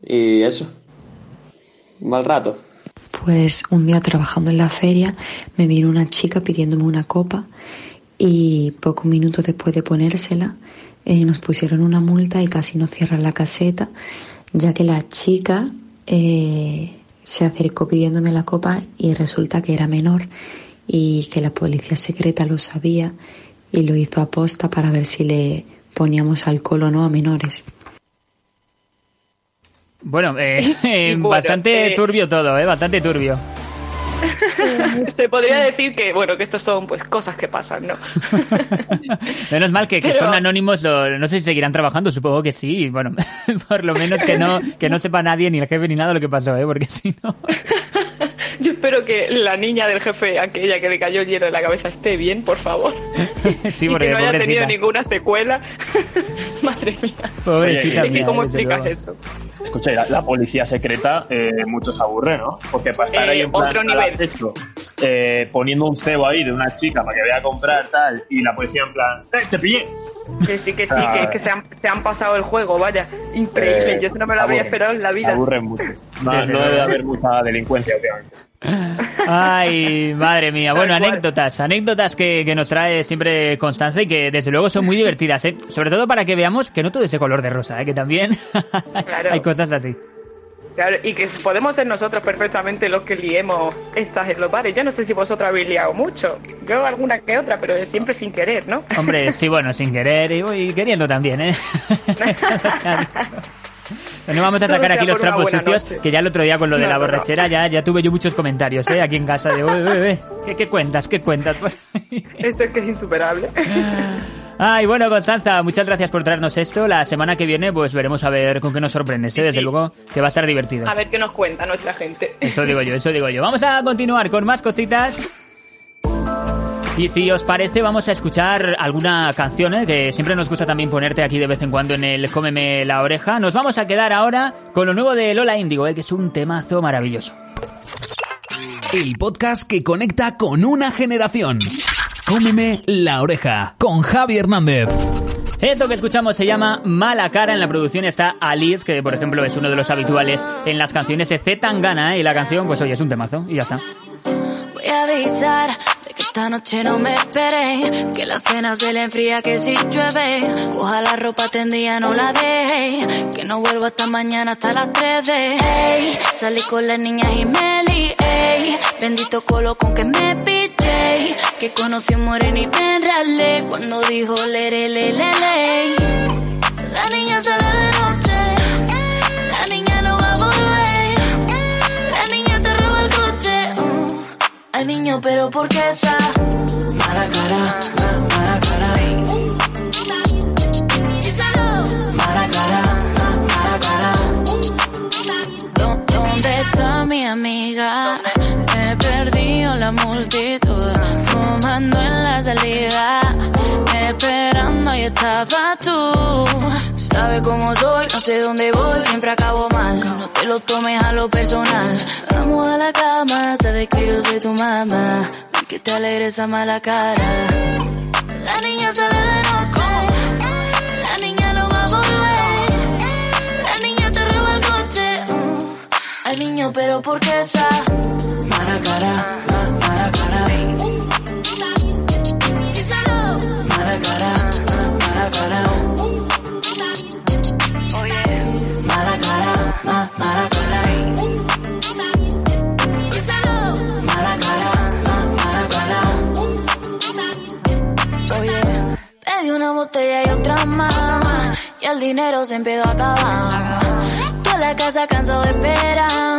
Speaker 10: Y eso. Mal rato.
Speaker 9: Pues un día trabajando en la feria me vino una chica pidiéndome una copa y pocos minutos después de ponérsela eh, nos pusieron una multa y casi nos cierran la caseta ya que la chica eh, se acercó pidiéndome la copa y resulta que era menor y que la policía secreta lo sabía y lo hizo aposta para ver si le poníamos alcohol o no a menores.
Speaker 2: Bueno, eh, eh,
Speaker 7: Bueno,
Speaker 2: bastante
Speaker 7: eh,
Speaker 2: turbio todo, ¿eh? Bastante turbio.
Speaker 7: Se podría decir que, bueno, que estos son pues cosas que pasan, ¿no?
Speaker 2: Menos mal que, que
Speaker 7: Pero-
Speaker 2: son anónimos, lo- no sé si seguirán trabajando, supongo que sí. Bueno, por lo menos que no, que no sepa nadie, ni el jefe ni nada lo que pasó, ¿eh? Porque si no...
Speaker 7: Yo espero que la niña del jefe, aquella que le cayó el hielo en la cabeza, esté bien, por favor.
Speaker 2: sí,
Speaker 7: y
Speaker 2: porque
Speaker 7: que no haya tenido ninguna secuela. Madre mía.
Speaker 2: Pobrecita
Speaker 6: Oye,
Speaker 2: mía,
Speaker 7: ¿Cómo explicas eso?
Speaker 6: Escucha, la, la policía secreta, eh, mucho se aburre, ¿no? Porque para estar
Speaker 7: Eh,
Speaker 6: ahí en plan
Speaker 7: otro nivel.
Speaker 6: eh, poniendo un cebo ahí de una chica para que vaya a comprar tal, y la policía en plan, ¡eh, te pillé!
Speaker 7: Que sí, que sí,
Speaker 6: Ah.
Speaker 7: que, que se, han, se han pasado el juego, vaya. Increíble,
Speaker 6: Eh,
Speaker 7: yo eso no me lo había
Speaker 6: aburren,
Speaker 7: esperado en la vida.
Speaker 6: Aburren mucho. No, no debe haber mucha delincuencia últimamente.
Speaker 2: Ay, madre mía. Bueno, anécdotas, anécdotas que, que nos trae siempre Constanza y que desde luego son muy divertidas, ¿eh? Sobre todo para que veamos que no todo es de color de rosa, ¿eh? Que también
Speaker 7: Claro.
Speaker 2: hay cosas así.
Speaker 7: Claro, y que podemos ser nosotros perfectamente los que liemos estas en los bares. Yo no sé si vosotros habéis liado mucho. Yo alguna que otra, pero siempre sin querer, ¿no?
Speaker 2: Hombre, sí, bueno, sin querer y, y queriendo también, ¿eh? No vamos a sacar aquí los trapos sucios, que ya el otro día con lo de
Speaker 7: No,
Speaker 2: la
Speaker 7: no, no.
Speaker 2: borrachera ya, ya tuve yo muchos comentarios, ¿eh? Aquí en casa de, "Ué, ué, ué, ¿qué, qué cuentas? ¿Qué cuentas?
Speaker 7: Eso es que es insuperable.
Speaker 2: Ay, bueno, Constanza, muchas gracias por traernos esto. La semana que viene, pues veremos a ver con qué nos sorprendes, ¿eh? Desde
Speaker 7: sí.
Speaker 2: luego que va a estar divertido.
Speaker 7: A ver qué nos cuenta nuestra gente.
Speaker 2: Eso digo yo, eso digo yo. Vamos a continuar con más cositas. Y si os parece, vamos a escuchar alguna canción, ¿eh? que siempre nos gusta también ponerte aquí de vez en cuando en el Cómeme la oreja. Nos vamos a quedar ahora con lo nuevo de Lola Índigo, ¿eh? que es un temazo maravilloso.
Speaker 1: El podcast que conecta con una generación. Cómeme la oreja con Javi Hernández.
Speaker 2: Esto que escuchamos se llama Mala Cara. En la producción está Alice, que por ejemplo es uno de los habituales en las canciones de Z Tangana. ¿eh? Y la canción, pues oye, es un temazo y ya está.
Speaker 11: De que esta noche no me esperen, que la cena se le enfría que si llueve, coja la ropa tendida no la deje, que no vuelvo hasta mañana hasta las 3 de, ey, salí con las niñas y me lié, bendito colo con que me piché, que conocí un moreno y me enralé, cuando dijo lere le le le, la niña noche, la Ay niño, pero ¿por qué esa mala cara, ma- mala cara? Mala cara, ma- mala cara. ¿Dó- ¿Dónde está mi amiga? Me perdido la multitud, fumando en la salida, esperando y estaba tú. Sabes cómo soy, no sé dónde voy, siempre acabo mal. No te lo tomes a lo personal. Vamos a la cama, sabes que yo soy tu mamá. Que te alegre esa mala cara. La niña sale de noche, la niña no va a volver. La niña te roba el coche. mm. Ay niño, pero ¿por qué esa mala cara? Y el dinero se empezó a acabar. Toda la casa cansado de esperar.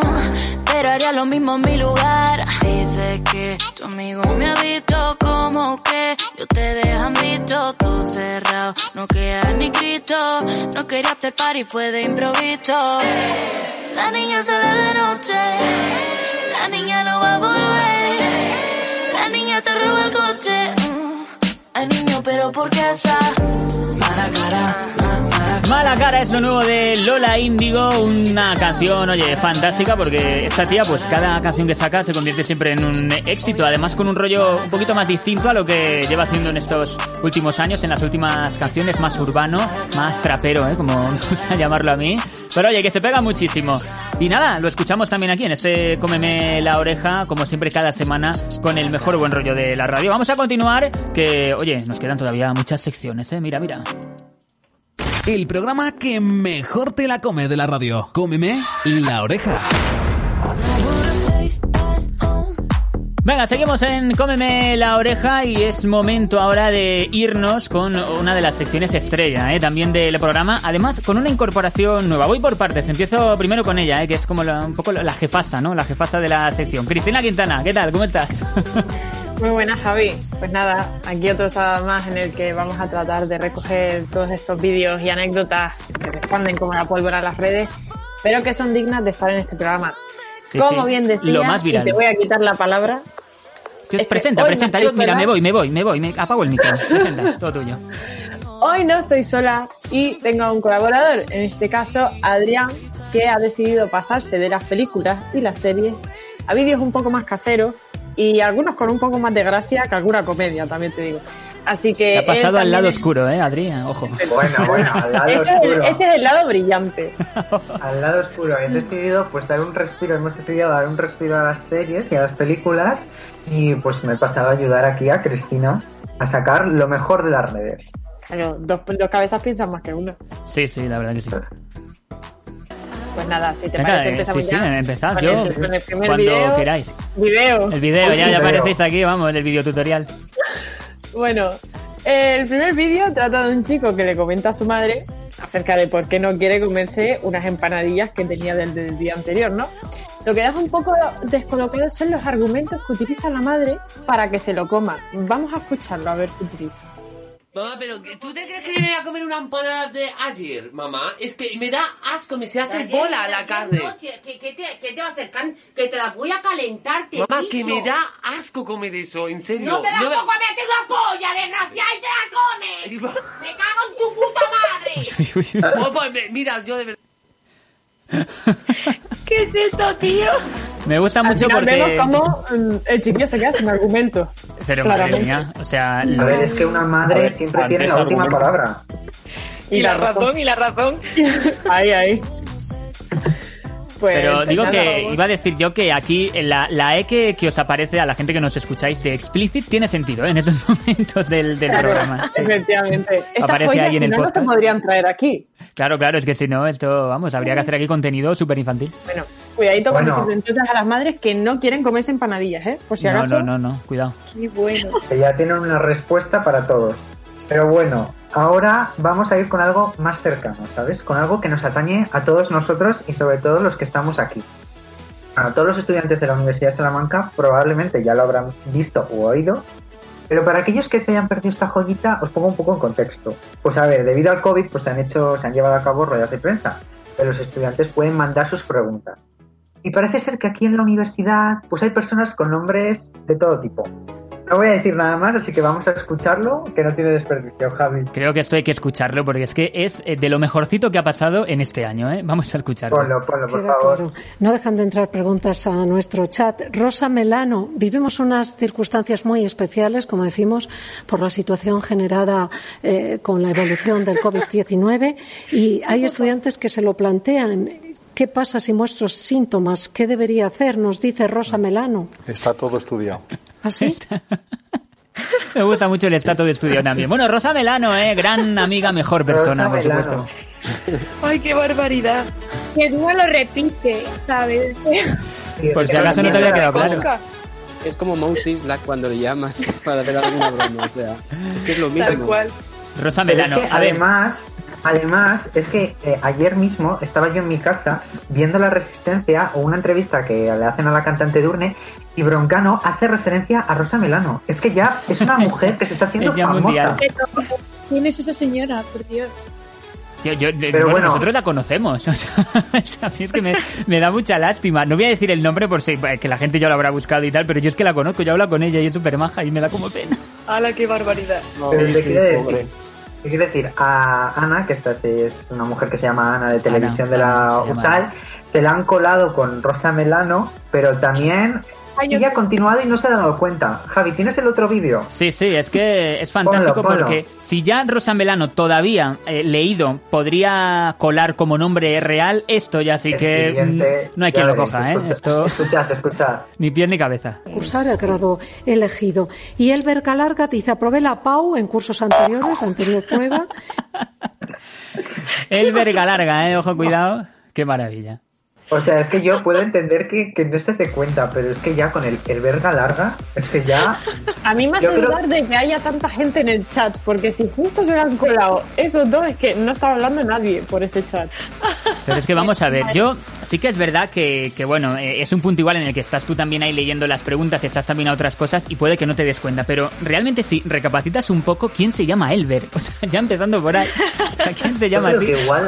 Speaker 11: Pero haría lo mismo en mi lugar. Dice que tu amigo me ha visto como que yo te dejan visto todo cerrado. No queda ni Cristo. No quería hacer party, fue de improviso. La niña sale de noche. La niña no va a volver. La niña te roba el coche. Ay niño, pero ¿por qué esa mala cara? Ma- Mala
Speaker 2: Mala cara es lo nuevo de Lola Índigo, una canción, oye, fantástica porque esta tía, pues cada canción que saca se convierte siempre en un éxito, además con un rollo un poquito más distinto a lo que lleva haciendo en estos últimos años, en las últimas canciones, más urbano, más trapero, ¿eh? como me gusta llamarlo a mí. Pero oye, que se pega muchísimo. Y nada, lo escuchamos también aquí en este Cómeme la oreja, como siempre cada semana, con el mejor buen rollo de la radio. Vamos a continuar, que oye, nos quedan todavía muchas secciones, ¿eh? Mira, mira.
Speaker 1: El programa que mejor te la come de la radio. Cómeme la oreja.
Speaker 2: Venga, seguimos en Cómeme la oreja y es momento ahora de irnos con una de las secciones estrella, ¿eh? también del programa, además con una incorporación nueva. Voy por partes, empiezo primero con ella, ¿eh? que es como la- un poco la jefasa, ¿no? La jefasa de la sección. Cristina Quintana, ¿qué tal? ¿Cómo estás?
Speaker 4: Muy buenas, Javi. Pues nada, aquí otro sábado más en el que vamos a tratar de recoger todos estos vídeos y anécdotas que se expanden como la pólvora en las redes, pero que son dignas de estar en este programa.
Speaker 2: Sí,
Speaker 4: como
Speaker 2: sí.
Speaker 4: bien decía,
Speaker 2: Lo más viral.
Speaker 4: y te voy a quitar la palabra. Es
Speaker 2: presenta, presenta.
Speaker 4: no
Speaker 2: mira, me voy, me voy, me voy, me apago el micro. Presenta, todo tuyo.
Speaker 4: Hoy no estoy sola y tengo a un colaborador, en este caso Adrián, que ha decidido pasarse de las películas y las series a vídeos un poco más caseros y algunos con un poco más de gracia que alguna comedia, también te digo. Así que
Speaker 2: Te ha pasado al lado
Speaker 4: es-
Speaker 2: oscuro, ¿eh, Adrián? Ojo.
Speaker 5: Bueno, bueno, al lado
Speaker 4: Este es, el,
Speaker 5: oscuro.
Speaker 4: este es el lado brillante.
Speaker 5: Al lado oscuro. He decidido pues dar un respiro, hemos decidido dar un respiro a las series y a las películas y pues me he pasado a ayudar aquí a Cristina a sacar lo mejor de las redes.
Speaker 4: Pero dos, dos cabezas piensan más que una.
Speaker 2: Sí, sí, la verdad que sí.
Speaker 4: Pues nada, si te
Speaker 2: Venga,
Speaker 4: parece
Speaker 2: eh,
Speaker 4: empezamos
Speaker 2: sí, sí,
Speaker 4: ya.
Speaker 2: empezad,
Speaker 4: con
Speaker 2: yo,
Speaker 4: el- con el primer
Speaker 2: cuando
Speaker 4: video.
Speaker 2: queráis.
Speaker 4: Video.
Speaker 2: El video, ya, ya aparecéis aquí, vamos, el videotutorial.
Speaker 4: Bueno, el primer vídeo trata de un chico que le comenta a su madre acerca de por qué no quiere comerse unas empanadillas que tenía desde el día anterior, ¿no? Lo que deja un poco descolocado son los argumentos que utiliza la madre para que se lo coma. Vamos a escucharlo a ver qué utiliza.
Speaker 12: Mamá, pero ¿tú te crees que me voy a comer una empanada de ayer, mamá? Es que me da asco, me se hace bola la carne.
Speaker 13: ¿Qué, qué te, qué te va a hacer? Que te la voy a calentar, te
Speaker 12: Mamá, que me da asco comer eso, en serio.
Speaker 13: No te la
Speaker 12: me-
Speaker 13: puedo comerte una polla, desgraciada, y te la comes. Me cago en tu puta madre.
Speaker 12: Oh, pues, me- mira, yo de verdad.
Speaker 4: ¿Qué es esto, tío?
Speaker 2: Me gusta mucho
Speaker 4: Al final
Speaker 2: porque...
Speaker 4: vemos cómo mm, el chiquillo se queda sin argumentos.
Speaker 2: Pero madre
Speaker 4: Claramente.
Speaker 2: mía, o sea...
Speaker 5: A ver, es que una madre siempre tiene la última palabra.
Speaker 4: Y la razón, y la razón. ahí, ahí. Pues,
Speaker 2: Pero digo
Speaker 4: nada,
Speaker 2: que iba a decir yo que aquí la, la E que, que os aparece a la gente que nos escucháis de explicit tiene sentido ¿eh? en estos momentos del, programa. Sí.
Speaker 4: Efectivamente. Estas
Speaker 2: Aparece
Speaker 4: joyas,
Speaker 2: ahí en
Speaker 4: si
Speaker 2: el
Speaker 4: no,
Speaker 2: podcast.
Speaker 4: podrían traer aquí.
Speaker 2: Claro, claro, es que si no, esto, vamos, habría que hacer aquí contenido súper infantil.
Speaker 4: Bueno, cuidadito
Speaker 5: Bueno.
Speaker 4: con entonces a las madres que no quieren comerse empanadillas, ¿eh? Por si
Speaker 2: No,
Speaker 4: acaso.
Speaker 2: no, no, no, cuidado.
Speaker 4: Qué bueno.
Speaker 5: Que ya tienen una respuesta para todos. Pero bueno, ahora vamos a ir con algo más cercano, ¿sabes? Con algo que nos atañe a todos nosotros y sobre todo los que estamos aquí. Bueno, todos los estudiantes de la Universidad de Salamanca probablemente ya lo habrán visto o oído, pero para aquellos que se hayan perdido esta joyita, os pongo un poco en contexto. Pues a ver, debido al COVID, pues se han hecho, se han llevado a cabo ruedas de prensa, pero los estudiantes pueden mandar sus preguntas. Y parece ser que aquí en la universidad, pues hay personas con nombres de todo tipo. No voy a decir nada más, así que vamos a escucharlo, que no tiene desperdicio, Javi.
Speaker 2: Creo que esto hay que escucharlo porque es que es eh, de lo mejorcito que ha pasado en este año, ¿eh? Vamos a escucharlo.
Speaker 5: Ponlo, ponlo, por
Speaker 14: Queda
Speaker 5: favor.
Speaker 14: claro. No dejan de entrar preguntas a nuestro chat. Rosa Melano, vivimos unas circunstancias muy especiales, como decimos, por la situación generada eh, con la evolución del COVID-19 y hay estudiantes que se lo plantean. ¿Qué pasa si muestro síntomas? ¿Qué debería hacer? Nos dice Rosa Melano.
Speaker 15: Está todo estudiado.
Speaker 14: ¿Así?
Speaker 2: Me gusta mucho el estatus de estudio también. Bueno, Rosa Melano, ¿eh? Gran amiga, mejor persona,
Speaker 5: Rosa
Speaker 2: por
Speaker 5: Melano.
Speaker 2: supuesto.
Speaker 8: Ay, qué barbaridad. Que no lo repite, ¿sabes?
Speaker 2: Por si acaso no te había quedado claro.
Speaker 16: Es como Moses Black cuando le llaman para hacer alguna broma. O sea, es que es lo mismo.
Speaker 2: Rosa
Speaker 5: Pero
Speaker 2: Melano,
Speaker 5: es que
Speaker 2: a ver.
Speaker 5: además, además, es que eh, ayer mismo estaba yo en mi casa viendo La Resistencia o una entrevista que le hacen a la cantante Durne y Broncano hace referencia a Rosa Melano. Es que ya es una mujer que se está haciendo famosa.
Speaker 2: mundial.
Speaker 8: ¿Quién es esa señora? Por Dios.
Speaker 2: Yo, yo-
Speaker 5: Pero
Speaker 2: bueno,
Speaker 5: bueno.
Speaker 2: nosotros la conocemos. O sea, a mí es que me, me da mucha lástima. No voy a decir el nombre por si eh, que la gente ya lo habrá buscado y tal, pero yo es que la conozco, yo hablo con ella y es súper maja y me da como pena.
Speaker 4: ¡Hala, qué barbaridad!
Speaker 2: Sí, sí, pobre.
Speaker 5: decir, a Ana, que esta es una mujer que se llama Ana de televisión de la USAL, se la han colado con Rosa Melano, pero también ella ha continuado y no se ha dado cuenta. Javi, ¿tienes el otro vídeo?
Speaker 2: Sí, sí, es que es fantástico
Speaker 5: Ponlo, ponlo.
Speaker 2: porque si ya Rosa Melano todavía eh, leído podría colar como nombre real, esto ya sí que mm, no hay quien lo coja, ¿eh?
Speaker 5: escucha-
Speaker 2: Esto
Speaker 5: Escuchad, escuchad.
Speaker 2: ni pie ni cabeza.
Speaker 14: cursar el grado elegido. Y Elber Calarga dice, aprobé la PAU en cursos anteriores, la anterior prueba.
Speaker 2: El verga larga, ¿eh? Ojo, cuidado. Qué maravilla.
Speaker 5: O sea, es que yo puedo entender que, que no se dé cuenta, pero es que ya con el, el verga larga, es que ya...
Speaker 4: A mí me hace
Speaker 5: creo-
Speaker 4: dudar de que haya tanta gente en el chat, porque si justo se lo han colado esos dos, es que no estaba hablando nadie por ese chat.
Speaker 2: Pero es que vamos a ver, yo sí que es verdad que, que, bueno, eh, es un punto igual en el que estás tú también ahí leyendo las preguntas, estás también a otras cosas y puede que no te des cuenta, pero realmente si recapacitas un poco, ¿quién se llama Elber? O sea, ya empezando por ahí, ¿a quién se llama así?
Speaker 5: igual,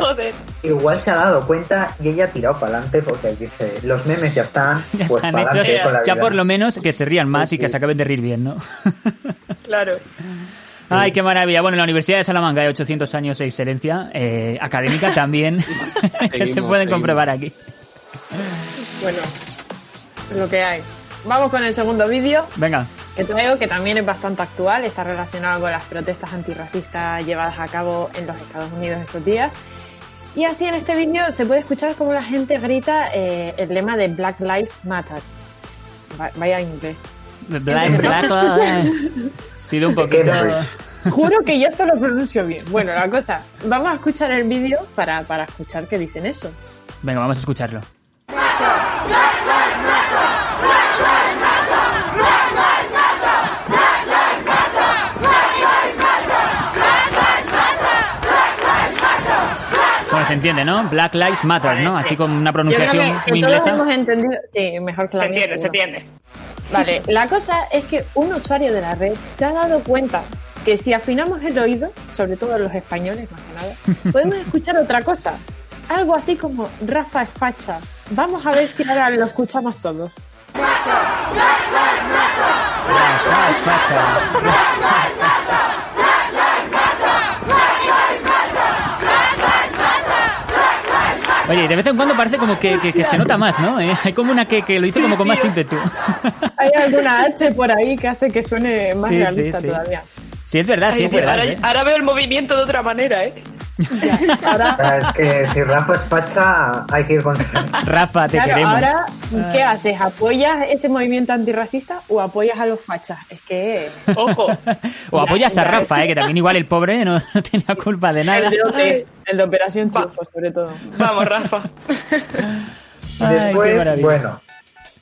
Speaker 5: igual se ha dado cuenta y ella ha tirado para adelante porque dice, los memes ya están,
Speaker 2: Ya
Speaker 5: pues
Speaker 2: están hechos,
Speaker 5: con la
Speaker 2: ya por lo menos que se rían más y que se acaben de rir bien, ¿no?
Speaker 7: Claro.
Speaker 2: Ay, qué maravilla. Bueno, la Universidad de Salamanca hay 800 años de excelencia eh, académica también, que se pueden
Speaker 16: seguimos.
Speaker 2: comprobar aquí.
Speaker 4: Bueno, es lo que hay. Vamos con el segundo vídeo
Speaker 2: Venga.
Speaker 4: que traigo, que también es bastante actual, está relacionado con las protestas antirracistas llevadas a cabo en los Estados Unidos estos días. Y así en este vídeo se puede escuchar cómo la gente grita eh, el lema de Black Lives Matter. Va- vaya inglés.
Speaker 2: Black, black, sido un poquito...
Speaker 4: Juro que yo esto lo pronuncio bien. Bueno, la cosa, vamos a escuchar el vídeo para, para escuchar qué dicen eso.
Speaker 2: Venga, vamos a escucharlo. Se entiende, ¿no? Black Lives Matter, ¿no? Así con una
Speaker 4: Yo creo
Speaker 2: pronunciación
Speaker 4: que,
Speaker 2: muy
Speaker 4: todos
Speaker 2: inglesa.
Speaker 4: hemos entendido. Sí, mejor que la
Speaker 7: Se
Speaker 4: mía,
Speaker 7: entiende, se entiende.
Speaker 4: Vale, la cosa es que un usuario de la red se ha dado cuenta que si afinamos el oído, sobre todo los españoles más que nada, podemos escuchar otra cosa. Algo así como Rafa es facha. Vamos a ver si ahora lo escuchamos todos.
Speaker 2: Oye, de vez en cuando parece como que, que- que se nota más, ¿no? Eh, Hay como una que, que lo dice como con más ímpetu.
Speaker 4: Hay alguna H por ahí que hace que suene más
Speaker 2: Sí,
Speaker 4: realista
Speaker 2: sí.
Speaker 4: todavía.
Speaker 2: Sí, es verdad, sí,
Speaker 7: Ay,
Speaker 2: es verdad.
Speaker 7: ahora,
Speaker 2: ¿eh?
Speaker 7: ahora veo el movimiento de otra manera, ¿eh?
Speaker 5: Es que si Rafa es facha, hay que ir con...
Speaker 2: Rafa, te
Speaker 4: Claro,
Speaker 2: queremos.
Speaker 4: ahora, ¿qué haces? ¿Apoyas ese movimiento antirracista o apoyas a los fachas? Es que...
Speaker 7: Ojo.
Speaker 2: O apoyas a Rafa, eh, que también igual el pobre no, no tenía culpa de nada.
Speaker 4: El de, OT, el de Operación Triunfo, sobre todo.
Speaker 7: Vamos, Rafa.
Speaker 5: Después, bueno,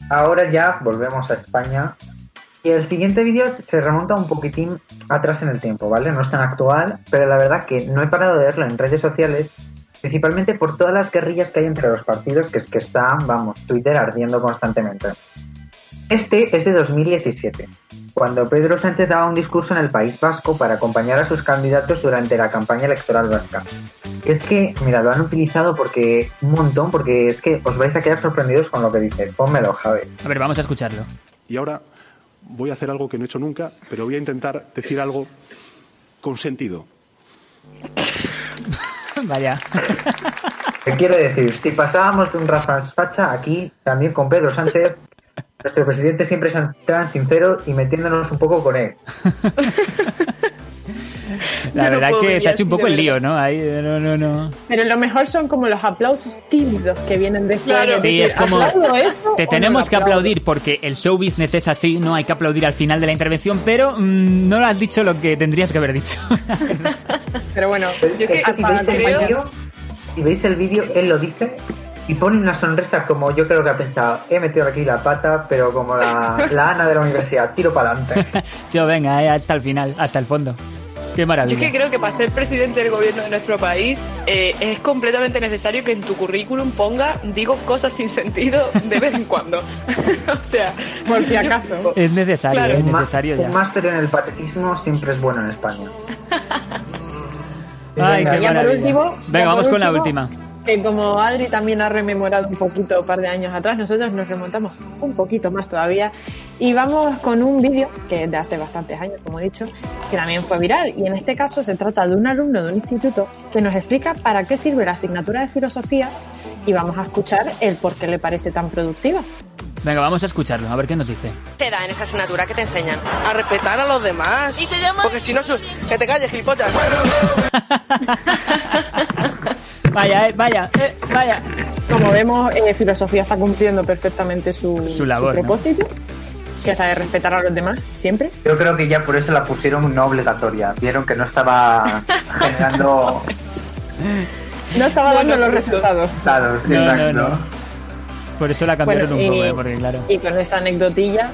Speaker 5: ahora ya volvemos a España. Y el siguiente vídeo se remonta un poquitín atrás en el tiempo, ¿vale? No es tan actual, pero la verdad que no he parado de verlo en redes sociales, principalmente por todas las guerrillas que hay entre los partidos, que es que está, vamos, Twitter ardiendo constantemente. Este es de 2017, cuando Pedro Sánchez daba un discurso en el País Vasco para acompañar a sus candidatos durante la campaña electoral vasca. Es que, mira, lo han utilizado porque un montón, porque es que os vais a quedar sorprendidos con lo que dice. Pónmelo, Javi.
Speaker 2: A ver, vamos a escucharlo.
Speaker 15: Y ahora voy a hacer algo que no he hecho nunca, pero voy a intentar decir algo con sentido.
Speaker 2: Vaya.
Speaker 5: ¿Qué quiere decir? Si pasábamos de un Rafa Facha aquí, también con Pedro Sánchez, nuestro presidente siempre es tan sincero y metiéndonos un poco con él.
Speaker 2: La
Speaker 4: Yo no
Speaker 2: verdad
Speaker 4: puedo
Speaker 2: que se ha hecho un poco el lío, ¿no? Ahí, no, no, no.
Speaker 4: Pero lo mejor son como los aplausos tímidos que vienen de fuera.
Speaker 2: Sí, es como
Speaker 4: ¿aplaudo eso
Speaker 2: te
Speaker 4: no
Speaker 2: tenemos
Speaker 4: lo
Speaker 2: que aplaudir porque el show business es así, no hay que aplaudir al final de la intervención, pero mm, no lo has dicho lo que tendrías que haber dicho.
Speaker 4: Pero bueno, yo
Speaker 5: que
Speaker 4: que
Speaker 5: si veis el
Speaker 4: creo...
Speaker 5: vídeo, si veis el vídeo, él lo dice y pone una sonrisa como yo creo que ha pensado, he metido aquí la pata, pero como la, la Ana de la universidad, tiro para adelante.
Speaker 2: Yo venga, eh, hasta el final, hasta el fondo. Qué
Speaker 7: Yo es
Speaker 2: maravilla.
Speaker 7: que creo que para ser presidente del gobierno de nuestro país eh, es completamente necesario que en tu currículum ponga digo cosas sin sentido de vez en cuando. o sea,
Speaker 4: por si acaso.
Speaker 2: Es necesario,
Speaker 7: Claro.
Speaker 2: es necesario ya.
Speaker 5: Un máster en el patetismo siempre es bueno en España.
Speaker 2: Ay,
Speaker 5: Venga,
Speaker 2: qué maravilla.
Speaker 4: último,
Speaker 2: Venga, vamos
Speaker 4: por
Speaker 2: con la última.
Speaker 4: Que como Adri también ha rememorado un poquito, un par de años atrás, nosotros nos remontamos un poquito más todavía y vamos con un vídeo que es de hace bastantes años, como he dicho, que también fue viral. Y en este caso se trata de un alumno de un instituto que nos explica para qué sirve la asignatura de filosofía y vamos a escuchar el por qué le parece tan productiva.
Speaker 2: Venga, vamos a escucharlo, a ver qué nos dice.
Speaker 17: te da en esa asignatura que te enseñan? A respetar a los demás. ¿Y se llama? Porque si no, su- que te calles, gilipollas.
Speaker 2: Vaya, eh, vaya, eh, vaya.
Speaker 4: Como vemos, eh, filosofía está cumpliendo perfectamente su,
Speaker 5: Su labor, ¿no?
Speaker 4: propósito, que es la de respetar a los demás, siempre.
Speaker 5: Yo creo que ya por eso la pusieron no obligatoria. Vieron que no estaba generando
Speaker 4: No estaba dando los resultados.
Speaker 2: No, no,
Speaker 5: exacto.
Speaker 2: no. Por eso la cambiaron
Speaker 4: Bueno,
Speaker 2: un poco,
Speaker 4: y-
Speaker 2: eh, porque claro.
Speaker 4: Y con esta anecdotilla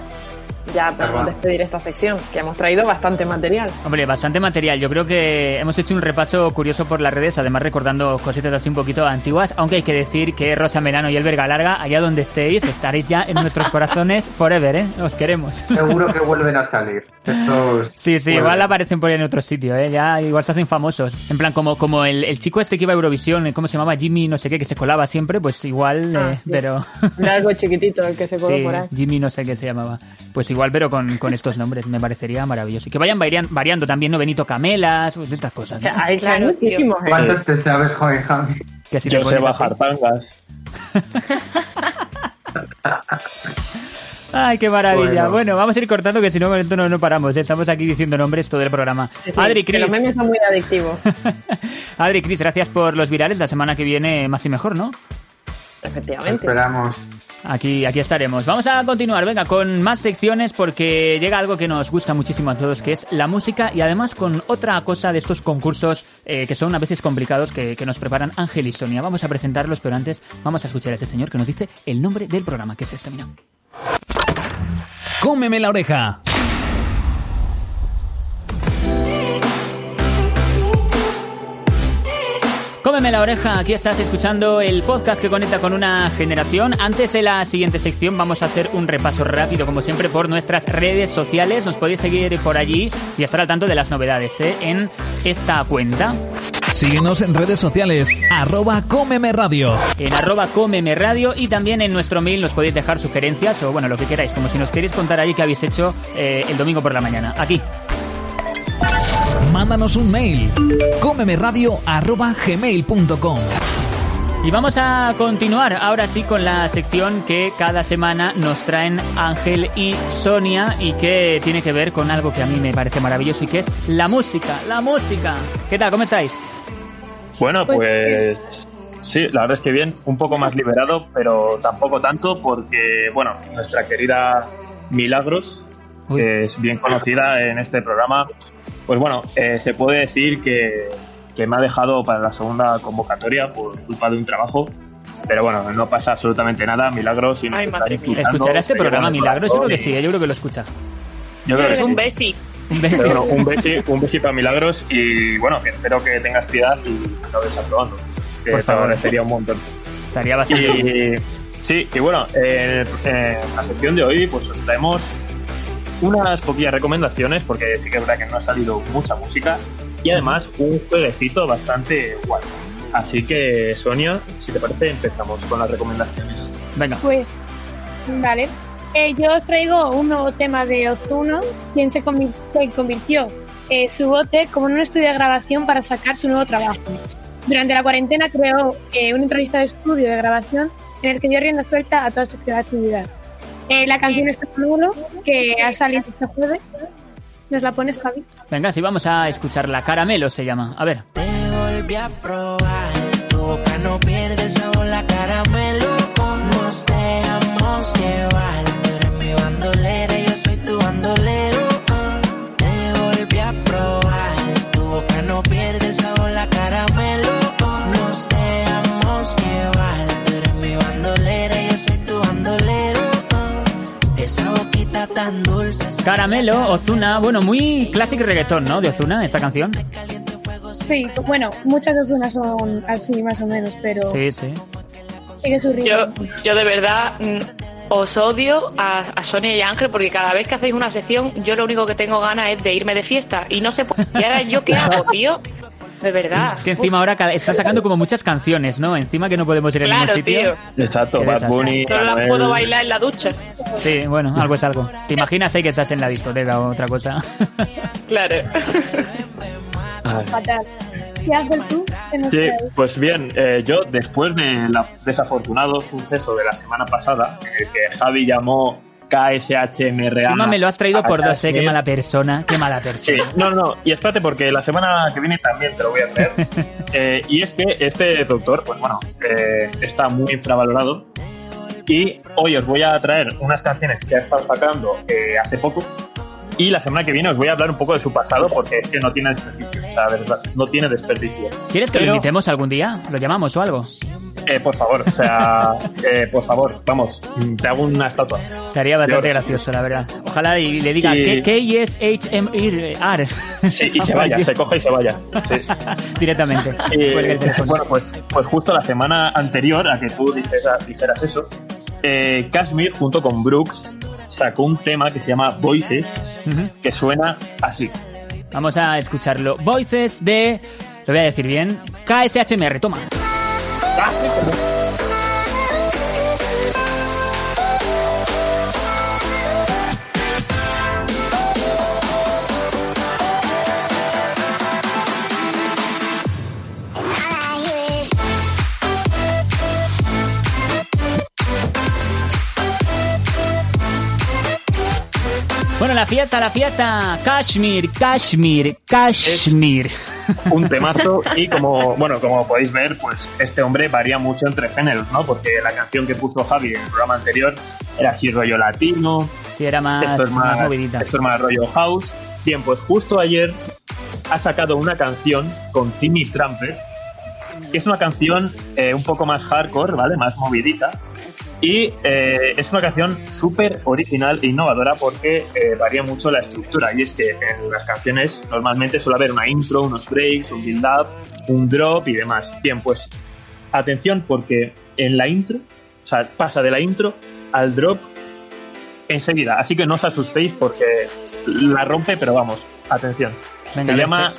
Speaker 4: ya podemos
Speaker 2: Perdón.
Speaker 4: despedir esta sección, que hemos traído bastante material.
Speaker 2: Hombre, bastante material. Yo creo que hemos hecho un repaso curioso por las redes, además recordando cositas así un poquito antiguas, aunque hay que decir que Rosa Melano y Elber Galarga, allá donde estéis, estaréis ya en nuestros corazones forever, ¿eh? Os queremos.
Speaker 5: Seguro que vuelven a salir. Estos
Speaker 2: Sí, sí,
Speaker 5: vuelven.
Speaker 2: igual aparecen por ahí en otro sitio, ¿eh? Ya igual se hacen famosos. En plan, como, como el, el chico este que iba a Eurovisión, ¿cómo se llamaba? Jimmy no sé qué, que se colaba siempre, pues igual,
Speaker 4: Ah,
Speaker 2: eh,
Speaker 4: sí.
Speaker 2: pero...
Speaker 4: Era algo chiquitito el que se coló
Speaker 2: Sí,
Speaker 4: por ahí.
Speaker 2: Jimmy no sé qué se llamaba. Pues igual, pero con, con estos nombres, me parecería maravilloso. Y que vayan varian- variando también, ¿no? Benito Camelas, pues estas cosas. ¿no?
Speaker 4: Hay claro, muchísimos. ¿eh?
Speaker 5: ¿Cuántos te sabes, joven Javi?
Speaker 2: Que si
Speaker 6: Yo sé
Speaker 2: así.
Speaker 6: bajar tangas.
Speaker 2: Ay, qué maravilla. Bueno.
Speaker 6: Bueno.
Speaker 2: vamos a ir cortando que si no, con esto no, no paramos. Estamos aquí diciendo nombres todo el programa.
Speaker 4: Sí,
Speaker 2: Adri,
Speaker 4: que
Speaker 2: Cris.
Speaker 4: los memes son muy adictivos.
Speaker 2: Adri, Cris, gracias por los virales. La semana que viene más y mejor, ¿no?
Speaker 4: Efectivamente.
Speaker 5: Esperamos.
Speaker 2: Aquí, aquí estaremos. Vamos a continuar, venga, con más secciones porque llega algo que nos gusta muchísimo a todos, que es la música y además con otra cosa de estos concursos eh, que son a veces complicados que, que nos preparan Ángel y Sonia. Vamos a presentarlos, pero antes vamos a escuchar a ese señor que nos dice el nombre del programa, que es este, mira.
Speaker 1: Cómeme la oreja.
Speaker 2: Cómeme la oreja, aquí estás escuchando el podcast que conecta con una generación. Antes de la siguiente sección vamos a hacer un repaso rápido, como siempre, por nuestras redes sociales. Nos podéis seguir por allí y estar al tanto de las novedades ¿eh? en esta cuenta.
Speaker 1: Síguenos en redes sociales, arroba Cómeme Radio.
Speaker 2: En arroba Cómeme Radio y también en nuestro mail nos podéis dejar sugerencias o bueno, lo que queráis, como si nos queréis contar allí qué habéis hecho eh, el domingo por la mañana. Aquí.
Speaker 1: Mándanos un mail, gmail.com.
Speaker 2: Y vamos a continuar ahora sí con la sección que cada semana nos traen Ángel y Sonia y que tiene que ver con algo que a mí me parece maravilloso y que es la música, la música. ¿Qué tal? ¿Cómo estáis?
Speaker 6: Bueno, pues sí, la verdad es que bien, un poco más liberado, pero tampoco tanto porque, bueno, nuestra querida Milagros, que es bien conocida en este programa, pues bueno, eh, se puede decir que, que me ha dejado para la segunda convocatoria por culpa de un trabajo. Pero bueno, no pasa absolutamente nada, Milagros, escuchando,
Speaker 2: ¿Escuchará este
Speaker 6: te
Speaker 2: programa Milagros? Yo creo que sí,
Speaker 6: y-
Speaker 2: yo creo que lo escucha.
Speaker 6: Yo creo que sí.
Speaker 7: Un besi.
Speaker 2: Un
Speaker 6: Pero
Speaker 2: beso.
Speaker 6: bueno, un besi, un besi para Milagros y bueno, espero que tengas piedad y acabes aprobando. Que
Speaker 2: Por
Speaker 6: te
Speaker 2: favor.
Speaker 6: agradecería un montón.
Speaker 2: Estaría bastante
Speaker 6: Y, sí, y bueno, en, en la sección de hoy pues os traemos unas poquillas recomendaciones porque sí que es verdad que no ha salido mucha música y además un jueguecito bastante guay. Así que Sonia, si te parece empezamos con las recomendaciones.
Speaker 2: Venga.
Speaker 8: Pues, vale. Eh, yo os traigo un nuevo tema de Ozuno, quien se convi- se convirtió eh, su bote como en un estudio de grabación para sacar su nuevo trabajo. Durante la cuarentena creó eh, una entrevista de estudio de grabación en el que dio rienda suelta a toda su creatividad. Eh, la canción está nulo, que ha salido este jueves. ¿Nos la pones, Javi?
Speaker 2: Venga, sí, vamos a escuchar la caramelo se llama. A ver.
Speaker 11: volví a probar. Tu boca no pierde sabor, la caramelo. Nos dejamos llevar. Tú eres mi bandolera, Caramelo,
Speaker 2: Ozuna, bueno, muy clásico reggaetón, ¿no? De Ozuna, esta canción.
Speaker 8: Sí, bueno, muchas de Ozuna son así más o menos, pero
Speaker 2: Sí, sí.
Speaker 8: sigue su ritmo.
Speaker 7: Yo, yo de verdad mm, os odio a, a Sonia y a Ángel porque cada vez que hacéis una sección yo lo único que tengo ganas es de irme de fiesta y no sé ¿Y ahora yo qué hago, tío? De verdad.
Speaker 2: Es que encima ahora están sacando como muchas canciones, ¿no? Encima que no podemos ir a ningún
Speaker 7: Claro,
Speaker 2: sitio.
Speaker 7: tío.
Speaker 6: Exacto, Bad. Bunny,
Speaker 7: Solo las puedo bailar en la ducha.
Speaker 2: Sí, bueno, algo es algo. ¿Te imaginas ahí que estás en la discoteca o otra cosa?
Speaker 7: Claro.
Speaker 8: Fatal. ¿Qué haces tú?
Speaker 6: Sí, pues bien, eh, yo después del desafortunado suceso de la semana pasada, en el que Javi llamó KSHMRA.
Speaker 2: Encima me lo has traído por dos, ¿eh? Qué mala persona, qué mala
Speaker 6: Sí,
Speaker 2: persona.
Speaker 6: no, no, y espérate porque la semana que viene también te lo voy a traer. Eh, y es que este productor, pues bueno, eh, está muy infravalorado. Y hoy os voy a traer unas canciones que ha estado sacando eh, hace poco. Y la semana que viene os voy a hablar un poco de su pasado porque es que no tiene desperdicio. O sea, no tiene desperdicio.
Speaker 2: ¿Quieres que lo invitemos algún día? ¿Lo llamamos o algo?
Speaker 6: Eh, por favor, o sea, eh, por favor, vamos, te hago una estatua.
Speaker 2: Estaría bastante gracioso, la verdad. Ojalá y le diga
Speaker 6: Y-
Speaker 2: K-S-H-M-R.
Speaker 6: Sí, y se vaya, se coge y se vaya. Sí.
Speaker 2: Directamente.
Speaker 6: Eh, bueno, pues, pues justo la semana anterior a que tú dijeras, dijeras eso, eh, Kashmir junto con Brooks sacó un tema que se llama Voices, que suena así.
Speaker 2: Vamos a escucharlo. Voices de... Lo voy a decir bien. KSHMR, toma. Bueno, la fiesta, la fiesta. Kashmir, Kashmir, Kashmir.
Speaker 6: Un temazo y como, bueno, como podéis ver, pues este hombre varía mucho entre géneros, ¿no? Porque la canción que puso Javi en el programa anterior era así rollo latino,
Speaker 2: Sí, era más,
Speaker 6: esto es
Speaker 2: más
Speaker 6: más,
Speaker 2: movidita.
Speaker 6: esto es más rollo house. Bien, pues justo ayer ha sacado una canción con Timmy Trumpet, que es una canción eh, un poco más hardcore, ¿vale? Más movidita. Y eh, es una canción súper original e innovadora porque eh, varía mucho la estructura. Y es que en las canciones normalmente suele haber una intro, unos breaks, un build-up, un drop y demás. Bien, pues atención porque en la intro, o sea, pasa de la intro al drop enseguida. Así que no os asustéis porque la rompe, pero vamos, atención.
Speaker 2: Venga,
Speaker 6: Se llama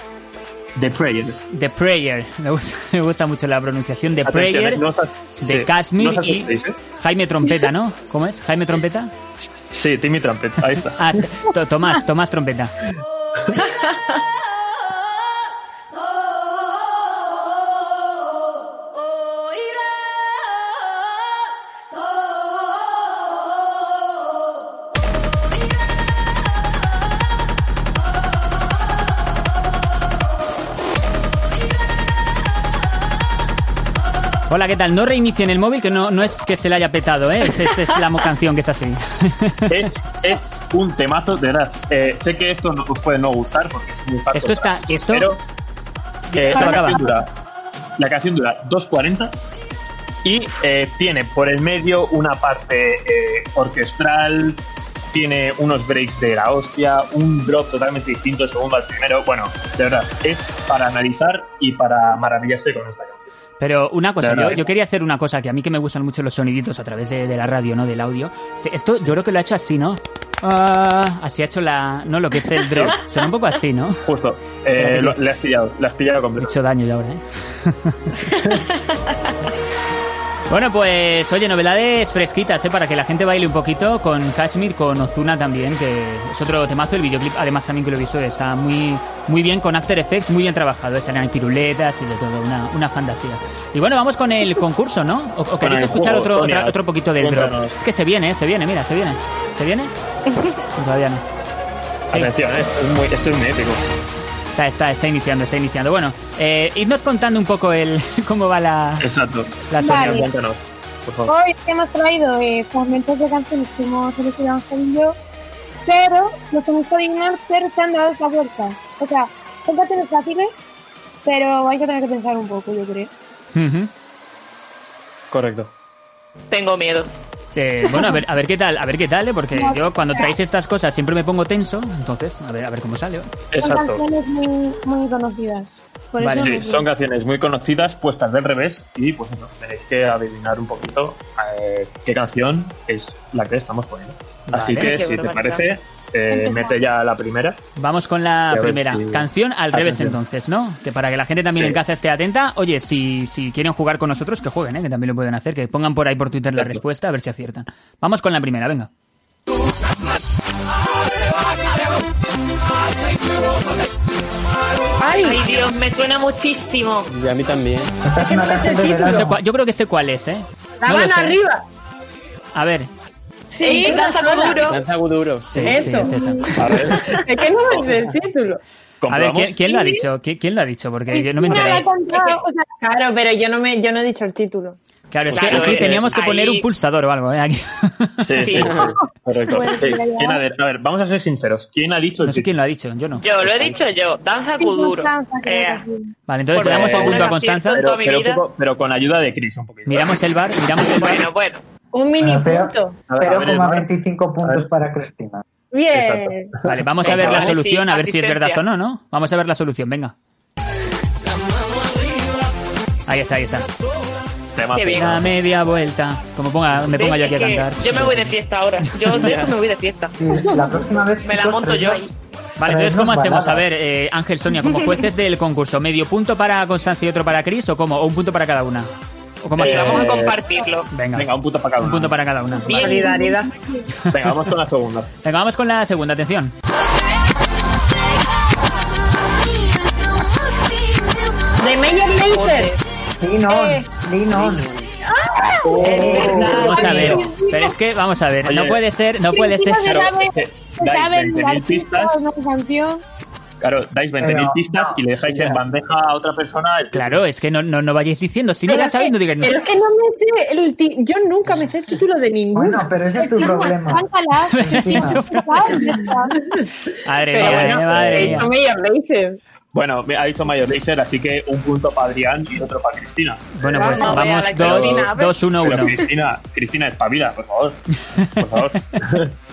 Speaker 6: The Prayer.
Speaker 2: The Prayer. Me gusta, me gusta mucho la pronunciación. The
Speaker 6: Atención,
Speaker 2: Prayer
Speaker 6: eh, no os
Speaker 2: de
Speaker 6: sí,
Speaker 2: Kashmir
Speaker 6: no
Speaker 2: y
Speaker 6: ¿eh?
Speaker 2: Jaime Trompeta, ¿no? ¿Cómo es? ¿Jaime Trompeta?
Speaker 6: Sí, Timmy Trumpet, ahí está.
Speaker 2: Ah, Tomás, Tomás Trompeta. Hola, ¿qué tal? No reinicien el móvil, que no, no es que se le haya petado, ¿eh? Es, es, es la canción que es así.
Speaker 6: es, es un temazo, de verdad. Eh, sé que esto no, os puede no gustar porque es muy fácil.
Speaker 2: Esto está... Esto...
Speaker 6: Pero eh, la, canción dura, la canción dura 2.40 y eh, tiene por el medio una parte eh, orquestral, tiene unos breaks de la hostia, un drop totalmente distinto segundo al primero. Bueno, de verdad, es para analizar y para maravillarse con esta canción.
Speaker 2: Pero una cosa, yo, quería hacer una cosa que a mí que me gustan mucho los soniditos a través de, de la radio, ¿no? Del audio. Sí, Esto yo creo que lo ha hecho así, ¿no? Ah, así ha hecho la... No, lo que es el drop. Suena un poco así, ¿no?
Speaker 6: Justo, eh, lo- le has pillado, le has pillado
Speaker 2: He
Speaker 6: completo.
Speaker 2: hecho daño ya ahora, ¿eh? Bueno, pues oye, novedades fresquitas, ¿eh? Para que la gente baile un poquito con Kashmir, con Ozuna también, que es otro temazo. El videoclip, además, también que lo he visto, está muy, muy bien con After Effects, muy bien trabajado. ¿eh? Salen piruletas y de todo, una, una fantasía. Y bueno, vamos con el concurso, ¿no? ¿O, o queréis escuchar
Speaker 6: juego,
Speaker 2: otro, otra- otro poquito del drop? Es que se viene, ¿eh? Se viene, mira, se viene. ¿Se viene? Todavía no. Sí.
Speaker 6: Atención, eh, esto es muy, esto es muy épico.
Speaker 2: Está, está, está iniciando, está iniciando. Bueno, eh, idnos contando un poco el cómo va la,
Speaker 6: Exacto.
Speaker 2: la
Speaker 8: Vale.
Speaker 2: Sonia.
Speaker 6: Cuéntanos, por favor.
Speaker 8: Hoy hemos traído eh, fragmentos de canciones que hemos seleccionado y yo, pero los hemos podido ignorar, pero se han dado esa vuelta. O sea, son canciones fáciles, pero hay que tener que pensar un poco, yo creo.
Speaker 6: Correcto.
Speaker 7: Tengo miedo.
Speaker 2: Eh, bueno, a ver, a ver qué tal, a ver qué tal, ¿eh? porque
Speaker 8: No,
Speaker 2: yo cuando traéis estas cosas siempre me pongo tenso, entonces a ver, a ver cómo sale.
Speaker 8: Son canciones muy, muy conocidas. Por
Speaker 2: Vale.
Speaker 8: eso
Speaker 6: Sí, son canciones muy conocidas, puestas del revés, y pues eso, tenéis que adivinar un poquito eh, qué canción es la que estamos poniendo. Así que, si te parece, eh, mete ya la primera.
Speaker 2: Vamos con la primera. Canción al revés entonces, ¿no? Que para que la gente también
Speaker 6: Sí.
Speaker 2: en casa esté atenta. Oye, si, si quieren jugar con nosotros, que jueguen, ¿eh? Que también lo pueden hacer. Que pongan por ahí por Twitter la respuesta, a ver si aciertan. Vamos con la primera, venga.
Speaker 7: Ay, Dios, me suena muchísimo.
Speaker 16: Y a mí también.
Speaker 2: No sé cuál- yo creo que sé cuál es, ¿eh?
Speaker 4: La
Speaker 2: No sé.
Speaker 4: arriba.
Speaker 2: A ver.
Speaker 4: Sí, danza duro.
Speaker 16: Danza duro.
Speaker 2: Sí,
Speaker 4: Eso.
Speaker 2: sí, es esa.
Speaker 6: A ver.
Speaker 4: Es que no me sé el título.
Speaker 2: A ver, ¿quién, quién lo ha dicho? ¿Quién, quién lo ha dicho? Porque yo no me enteré.
Speaker 4: Claro, pero yo no me, yo no he dicho el título.
Speaker 2: Claro, es que aquí
Speaker 6: eh,
Speaker 2: teníamos que poner un pulsador o algo, ¿eh? Aquí.
Speaker 6: Sí, sí, sí. Correcto.
Speaker 4: Bueno,
Speaker 6: Sí,
Speaker 4: ya, ya.
Speaker 6: ¿quién ha de- a ver, vamos a ser sinceros. ¿Quién ha dicho el
Speaker 2: No sé quién lo ha dicho, yo no.
Speaker 7: Yo lo he dicho yo, danza kuduro. Eh,
Speaker 2: Vale, entonces le damos el punto a Constanza.
Speaker 6: Pero, pero, pero con ayuda de Chris, un poquito.
Speaker 2: Miramos el bar, miramos el bar.
Speaker 7: bueno, bueno.
Speaker 4: Un mini
Speaker 5: Ah, pero-
Speaker 4: punto.
Speaker 6: Bar.
Speaker 5: 0,25 puntos para Cristina.
Speaker 4: Bien.
Speaker 2: Vale, vamos a ver la solución, a ver si es verdad o no, ¿no? Vamos a ver la solución, venga. Ahí está, ahí está. La media vuelta. Como ponga, me ponga yo aquí a cantar.
Speaker 7: Yo me voy de fiesta ahora. Yo de me voy de fiesta.
Speaker 5: La próxima vez.
Speaker 7: Me la monto yo ahí.
Speaker 2: Vale, entonces, ¿cómo hacemos? A ver, eh, Ángel, Sonia, como jueces del concurso, ¿medio punto para Constanza y otro para Cris o cómo? ¿O un punto para cada una? ¿O cómo
Speaker 6: Eh?
Speaker 7: Vamos a compartirlo.
Speaker 2: Venga,
Speaker 6: Venga, un punto para cada
Speaker 2: un
Speaker 6: uno.
Speaker 2: punto para cada una.
Speaker 7: Bien.
Speaker 4: Solidaridad.
Speaker 6: Venga, vamos con la segunda.
Speaker 2: Venga, vamos con la segunda, atención.
Speaker 4: De Meyer Laser.
Speaker 5: Linon,
Speaker 4: Eh.
Speaker 5: Linon.
Speaker 2: Vamos a ver, pero es que, vamos a ver, no puede ser, no puede ser.
Speaker 6: Claro,
Speaker 8: sabe,
Speaker 6: es que
Speaker 8: se
Speaker 6: dais
Speaker 8: sabe el
Speaker 6: 20.000
Speaker 8: artista
Speaker 6: pistas.
Speaker 8: No.
Speaker 6: Claro, dais 20.000
Speaker 5: Pero,
Speaker 6: pistas
Speaker 5: no,
Speaker 6: y le dejáis en bandeja a otra persona. el-
Speaker 2: Claro, es que no, no, no vayáis diciendo. Si no
Speaker 4: Pero
Speaker 2: la
Speaker 4: es
Speaker 2: sabéis, no digáis
Speaker 4: Pero es que no me sé el ti- Yo nunca me sé el título de ninguno.
Speaker 5: Bueno, pero ese es tu problema.
Speaker 2: Madre mía,
Speaker 4: bueno,
Speaker 2: madre mía.
Speaker 4: no.
Speaker 6: Bueno, me ha dicho Mayor Laser, así que un punto para Adrián y otro para Cristina.
Speaker 2: Bueno, pues
Speaker 7: Vamos
Speaker 2: vamos
Speaker 7: la
Speaker 2: 2,
Speaker 7: Cristina, a ver.
Speaker 2: 2, 1,
Speaker 6: Pero
Speaker 2: 1.
Speaker 6: Cristina, Cristina, espabila, por favor. Por favor.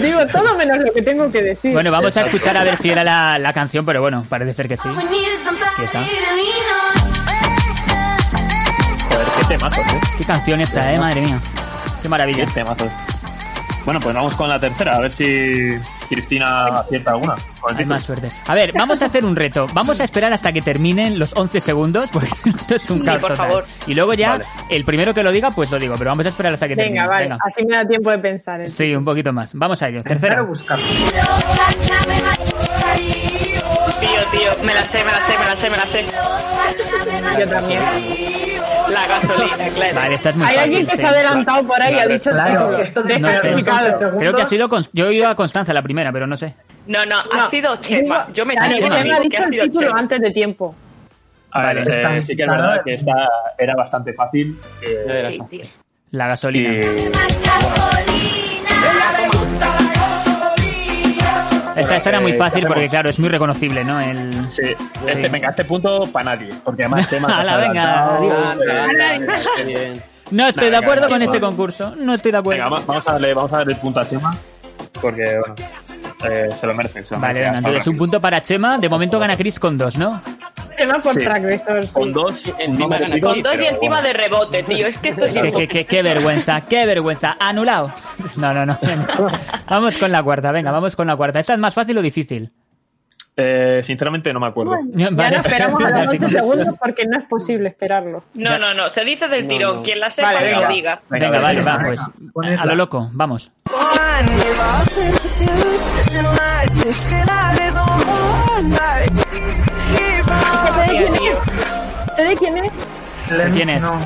Speaker 4: Digo todo menos lo que tengo que decir.
Speaker 2: Bueno, vamos a escuchar a ver si era la, la canción, pero bueno, parece ser que sí. Aquí está.
Speaker 6: Joder, qué temazos, ¿eh?
Speaker 2: Qué canción esta, eh, madre mía. Qué maravilla.
Speaker 6: Qué temazos. Bueno, pues vamos con la tercera, a ver si Cristina acierta alguna.
Speaker 2: Hay más suerte. A ver, vamos a hacer un reto. Vamos a esperar hasta que terminen los 11 segundos, porque esto es un
Speaker 7: Sí,
Speaker 2: caos
Speaker 7: por
Speaker 2: total.
Speaker 7: favor.
Speaker 2: Y luego ya,
Speaker 6: Vale.
Speaker 2: el primero que lo diga, pues lo digo, pero vamos a esperar hasta que termine.
Speaker 4: Venga, vale.
Speaker 2: Venga.
Speaker 4: Así me da tiempo de pensar. en-
Speaker 2: Sí, un poquito más. Vamos a ello.
Speaker 5: Buscarlo.
Speaker 7: Tío, tío, me la sé, me la sé, me la sé, me la sé.
Speaker 4: Yo también.
Speaker 7: La gasolina, claro.
Speaker 2: Vale, esta es muy
Speaker 4: Hay
Speaker 2: fácil.
Speaker 4: alguien que
Speaker 2: sí.
Speaker 4: se ha adelantado por ahí y ha dicho el
Speaker 5: Claro,
Speaker 4: título.
Speaker 5: esto
Speaker 2: No sé. Creo que ha sido. Cons- Yo he ido a Constanza la primera, pero no sé.
Speaker 7: No, no, ha sido Chema. Yo me
Speaker 4: Claro, Chema ha
Speaker 7: que
Speaker 4: dicho
Speaker 7: ha
Speaker 4: el
Speaker 7: sido
Speaker 4: título
Speaker 7: Chema.
Speaker 4: antes de tiempo.
Speaker 6: A ver,
Speaker 5: Vale,
Speaker 6: eh, sí que es verdad que esta era bastante fácil. eh,
Speaker 7: Sí, tío.
Speaker 2: La
Speaker 6: y,
Speaker 2: Esta, esta era muy fácil porque, claro, es muy reconocible, ¿no? El...
Speaker 6: sí, este, venga, este punto para nadie. Porque además Chema. se ha
Speaker 2: Ala, venga, adiós.
Speaker 6: eh.
Speaker 2: No estoy de acuerdo
Speaker 6: venga,
Speaker 2: con ese concurso. No estoy de acuerdo.
Speaker 6: Venga, va- vamos a darle, vamos a darle el punto a Chema. Porque, bueno, eh, se lo merece. Se lo
Speaker 2: Vale,
Speaker 6: merece.
Speaker 2: venga, entonces un punto para Chema. De momento gana Chris con dos, ¿no?
Speaker 4: Chema por
Speaker 6: Sí. Con dos,
Speaker 16: Encima
Speaker 6: no
Speaker 16: gana
Speaker 6: merecido,
Speaker 7: Con dos y encima
Speaker 6: bueno.
Speaker 7: de rebote, tío. Es que esto es
Speaker 2: que- que- qué vergüenza, qué vergüenza. Anulado. No, no, no. Vamos con la cuarta, venga, vamos con la cuarta. ¿Esta es más fácil o difícil?
Speaker 6: Eh, sinceramente no me acuerdo.
Speaker 4: Ya
Speaker 2: Vale.
Speaker 4: no esperamos a los 8 segundos porque no es posible esperarlo.
Speaker 7: No, no, no. Se dice del tirón.
Speaker 16: no.
Speaker 7: Quien la sepa
Speaker 4: Vale,
Speaker 7: que lo diga.
Speaker 2: Venga, vale, va, pues. A lo loco, vamos.
Speaker 4: ¿Sé de quién es? ¿Sé de quién es?
Speaker 2: ¿De quién es?
Speaker 5: No.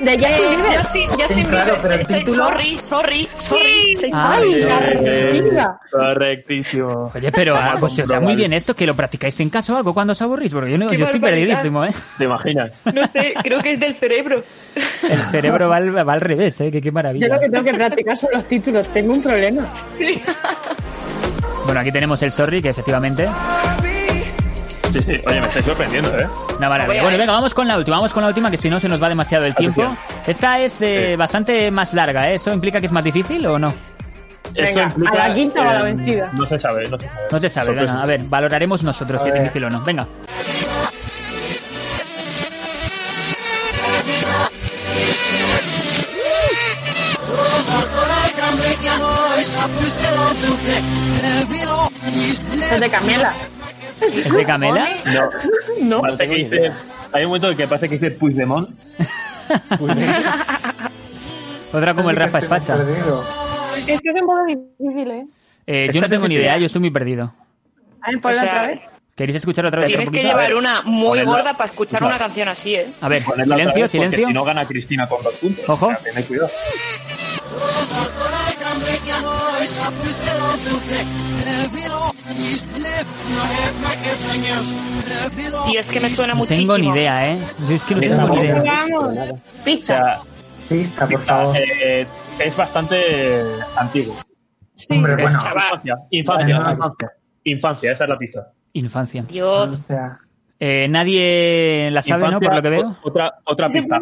Speaker 4: De Justin
Speaker 7: Eh,
Speaker 4: Bieber.
Speaker 7: Justin, Justin
Speaker 5: Sí, claro,
Speaker 7: Bieber.
Speaker 5: pero el título-
Speaker 7: Sorry, sorry, sorry. sorry.
Speaker 4: Ay, la
Speaker 6: Eh, correctísimo.
Speaker 2: Oye, pero ah, pues, o sea, muy bien esto, que lo practicáis en casa o algo cuando os aburrís, porque yo, no, yo estoy perdidísimo, ¿eh?
Speaker 6: ¿Te imaginas?
Speaker 7: No sé, creo que es del cerebro.
Speaker 2: El cerebro va al, va al revés, ¿eh? Que qué
Speaker 4: Yo
Speaker 2: maravilla.
Speaker 4: lo que tengo que practicar son los títulos. Tengo un problema.
Speaker 2: Bueno, aquí tenemos el sorry, que efectivamente...
Speaker 6: Sí, sí. Oye, me estoy sorprendiendo, ¿eh?
Speaker 2: Una maravilla. Bueno, venga, vamos con la última, vamos con la última, que si no se nos va demasiado el tiempo.
Speaker 6: Atención.
Speaker 2: Esta es eh,
Speaker 6: Sí.
Speaker 2: bastante más larga, ¿eh? ¿Eso implica que es más difícil o no?
Speaker 6: Esto
Speaker 4: Venga,
Speaker 6: implica,
Speaker 4: a la quinta o a la
Speaker 6: eh,
Speaker 4: vencida.
Speaker 6: No se sabe, no se sabe.
Speaker 2: No se sabe, venga, a ver, valoraremos nosotros si es difícil o no. Venga.
Speaker 4: Es de Camela.
Speaker 2: ¿Es de Camela?
Speaker 6: No.
Speaker 4: No.
Speaker 6: Parece que dice, hay un momento en que parece que dice Puigdemont.
Speaker 2: Otra como el Rafa Espacha.
Speaker 8: Es que es un poco difícil, ¿eh?
Speaker 2: Eh, yo no tengo ni idea, yo estoy muy perdido.
Speaker 4: A ver, ponla
Speaker 7: O sea,
Speaker 4: otra vez.
Speaker 2: ¿Queréis escuchar otra vez?
Speaker 7: Tienes que llevar una muy
Speaker 6: Ponedla.
Speaker 7: gorda para escuchar una canción así, ¿eh?
Speaker 2: A ver,
Speaker 6: Ponedla otra
Speaker 2: silencio,
Speaker 6: vez,
Speaker 2: silencio.
Speaker 6: Si no gana Cristina con dos puntos.
Speaker 2: Ojo.
Speaker 6: O sea, tened cuidado.
Speaker 7: Y es que me suena
Speaker 2: No
Speaker 7: muchísimo.
Speaker 2: tengo ni idea, ¿eh? Yo es que no
Speaker 6: Esa
Speaker 2: tengo ni
Speaker 6: boca.
Speaker 2: idea.
Speaker 7: Vamos.
Speaker 6: O sea,
Speaker 5: Pista, por favor.
Speaker 6: eh, es bastante antiguo.
Speaker 5: Hombre, bueno.
Speaker 6: Infancia, infancia,
Speaker 5: Bueno.
Speaker 6: infancia. Infancia, esa es la pista.
Speaker 2: Infancia.
Speaker 7: Dios.
Speaker 2: Eh, nadie la sabe, ¿no?
Speaker 6: Infancia,
Speaker 2: Por lo que veo.
Speaker 6: Otra, otra pista.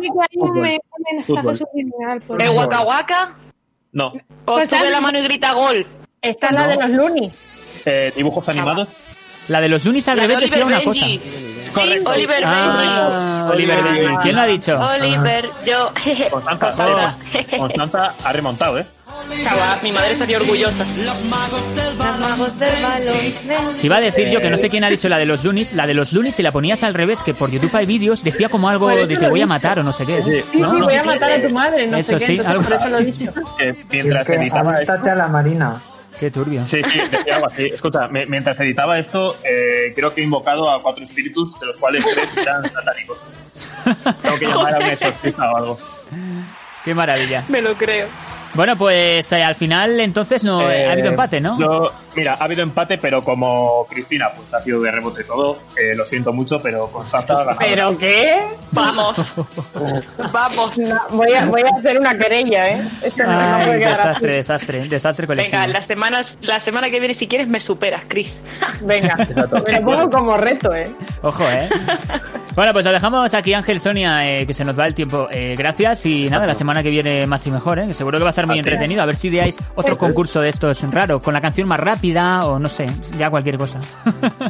Speaker 7: ¿El. Waka Waka?
Speaker 6: No.
Speaker 7: O
Speaker 8: Pues
Speaker 7: sube la mano y grita gol.
Speaker 4: Esta es la de los Looney.
Speaker 6: Eh, dibujos animados.
Speaker 2: La de los Unis al
Speaker 7: La de
Speaker 2: revés decía una cosa.
Speaker 7: Benji.
Speaker 6: Correcto.
Speaker 7: Oliver
Speaker 2: Ah, Oliver
Speaker 6: Benji.
Speaker 2: Benji. ¿Quién lo ha dicho?
Speaker 7: Oliver, yo.
Speaker 6: Constanza,
Speaker 7: Constanza.
Speaker 6: Constanza ha remontado, ¿eh?
Speaker 7: Chaval, mi madre estaría orgullosa.
Speaker 8: Los magos del balón.
Speaker 2: Iba a decir yo que no sé quién ha dicho la de los Lunis. La de los Lunis, si la ponías al revés, que por YouTube hay vídeos, decía como algo de te voy a matar o no sé qué.
Speaker 6: Sí,
Speaker 4: Sí,
Speaker 2: ¿no?
Speaker 4: sí, voy a matar a tu madre, no
Speaker 2: Eso
Speaker 4: sé qué.
Speaker 2: sí,
Speaker 4: entonces
Speaker 2: algo
Speaker 4: por eso lo he dicho.
Speaker 6: Que mientras
Speaker 5: que
Speaker 6: editaba
Speaker 5: a la Marina.
Speaker 2: Qué turbio.
Speaker 6: Sí, sí, decía algo así. Escucha, me- mientras editaba esto, eh, creo que he invocado a cuatro espíritus, de los cuales tres eran satánicos. Tengo que llamar a un exorcista o algo.
Speaker 2: Qué maravilla.
Speaker 7: Me lo creo.
Speaker 2: Bueno, pues eh, al final entonces no
Speaker 6: Eh,
Speaker 2: ha habido empate, ¿no?
Speaker 6: yo- mira, ha habido empate, pero como Cristina pues ha sido de rebote todo, eh, lo siento mucho, pero Constanza ha ganado.
Speaker 4: ¿Pero qué?
Speaker 7: Vamos. Vamos.
Speaker 4: No, voy, a, voy a hacer una querella, ¿eh? Esto no, no
Speaker 2: Ay, desastre, desastre, desastre colectivo.
Speaker 7: Venga, las semanas, la semana que viene, si quieres, me superas, Chris.
Speaker 4: Venga, me lo pongo como reto, ¿eh?
Speaker 2: Ojo, ¿eh? bueno, pues lo dejamos aquí, Ángel, Sonia, eh, que se nos va el tiempo. Eh, gracias y nada, la semana que viene más y mejor, ¿eh? Que seguro que va a ser muy entretenido. A ver si ideáis otro concurso de estos raro, con la canción más rápida o no sé, ya cualquier cosa.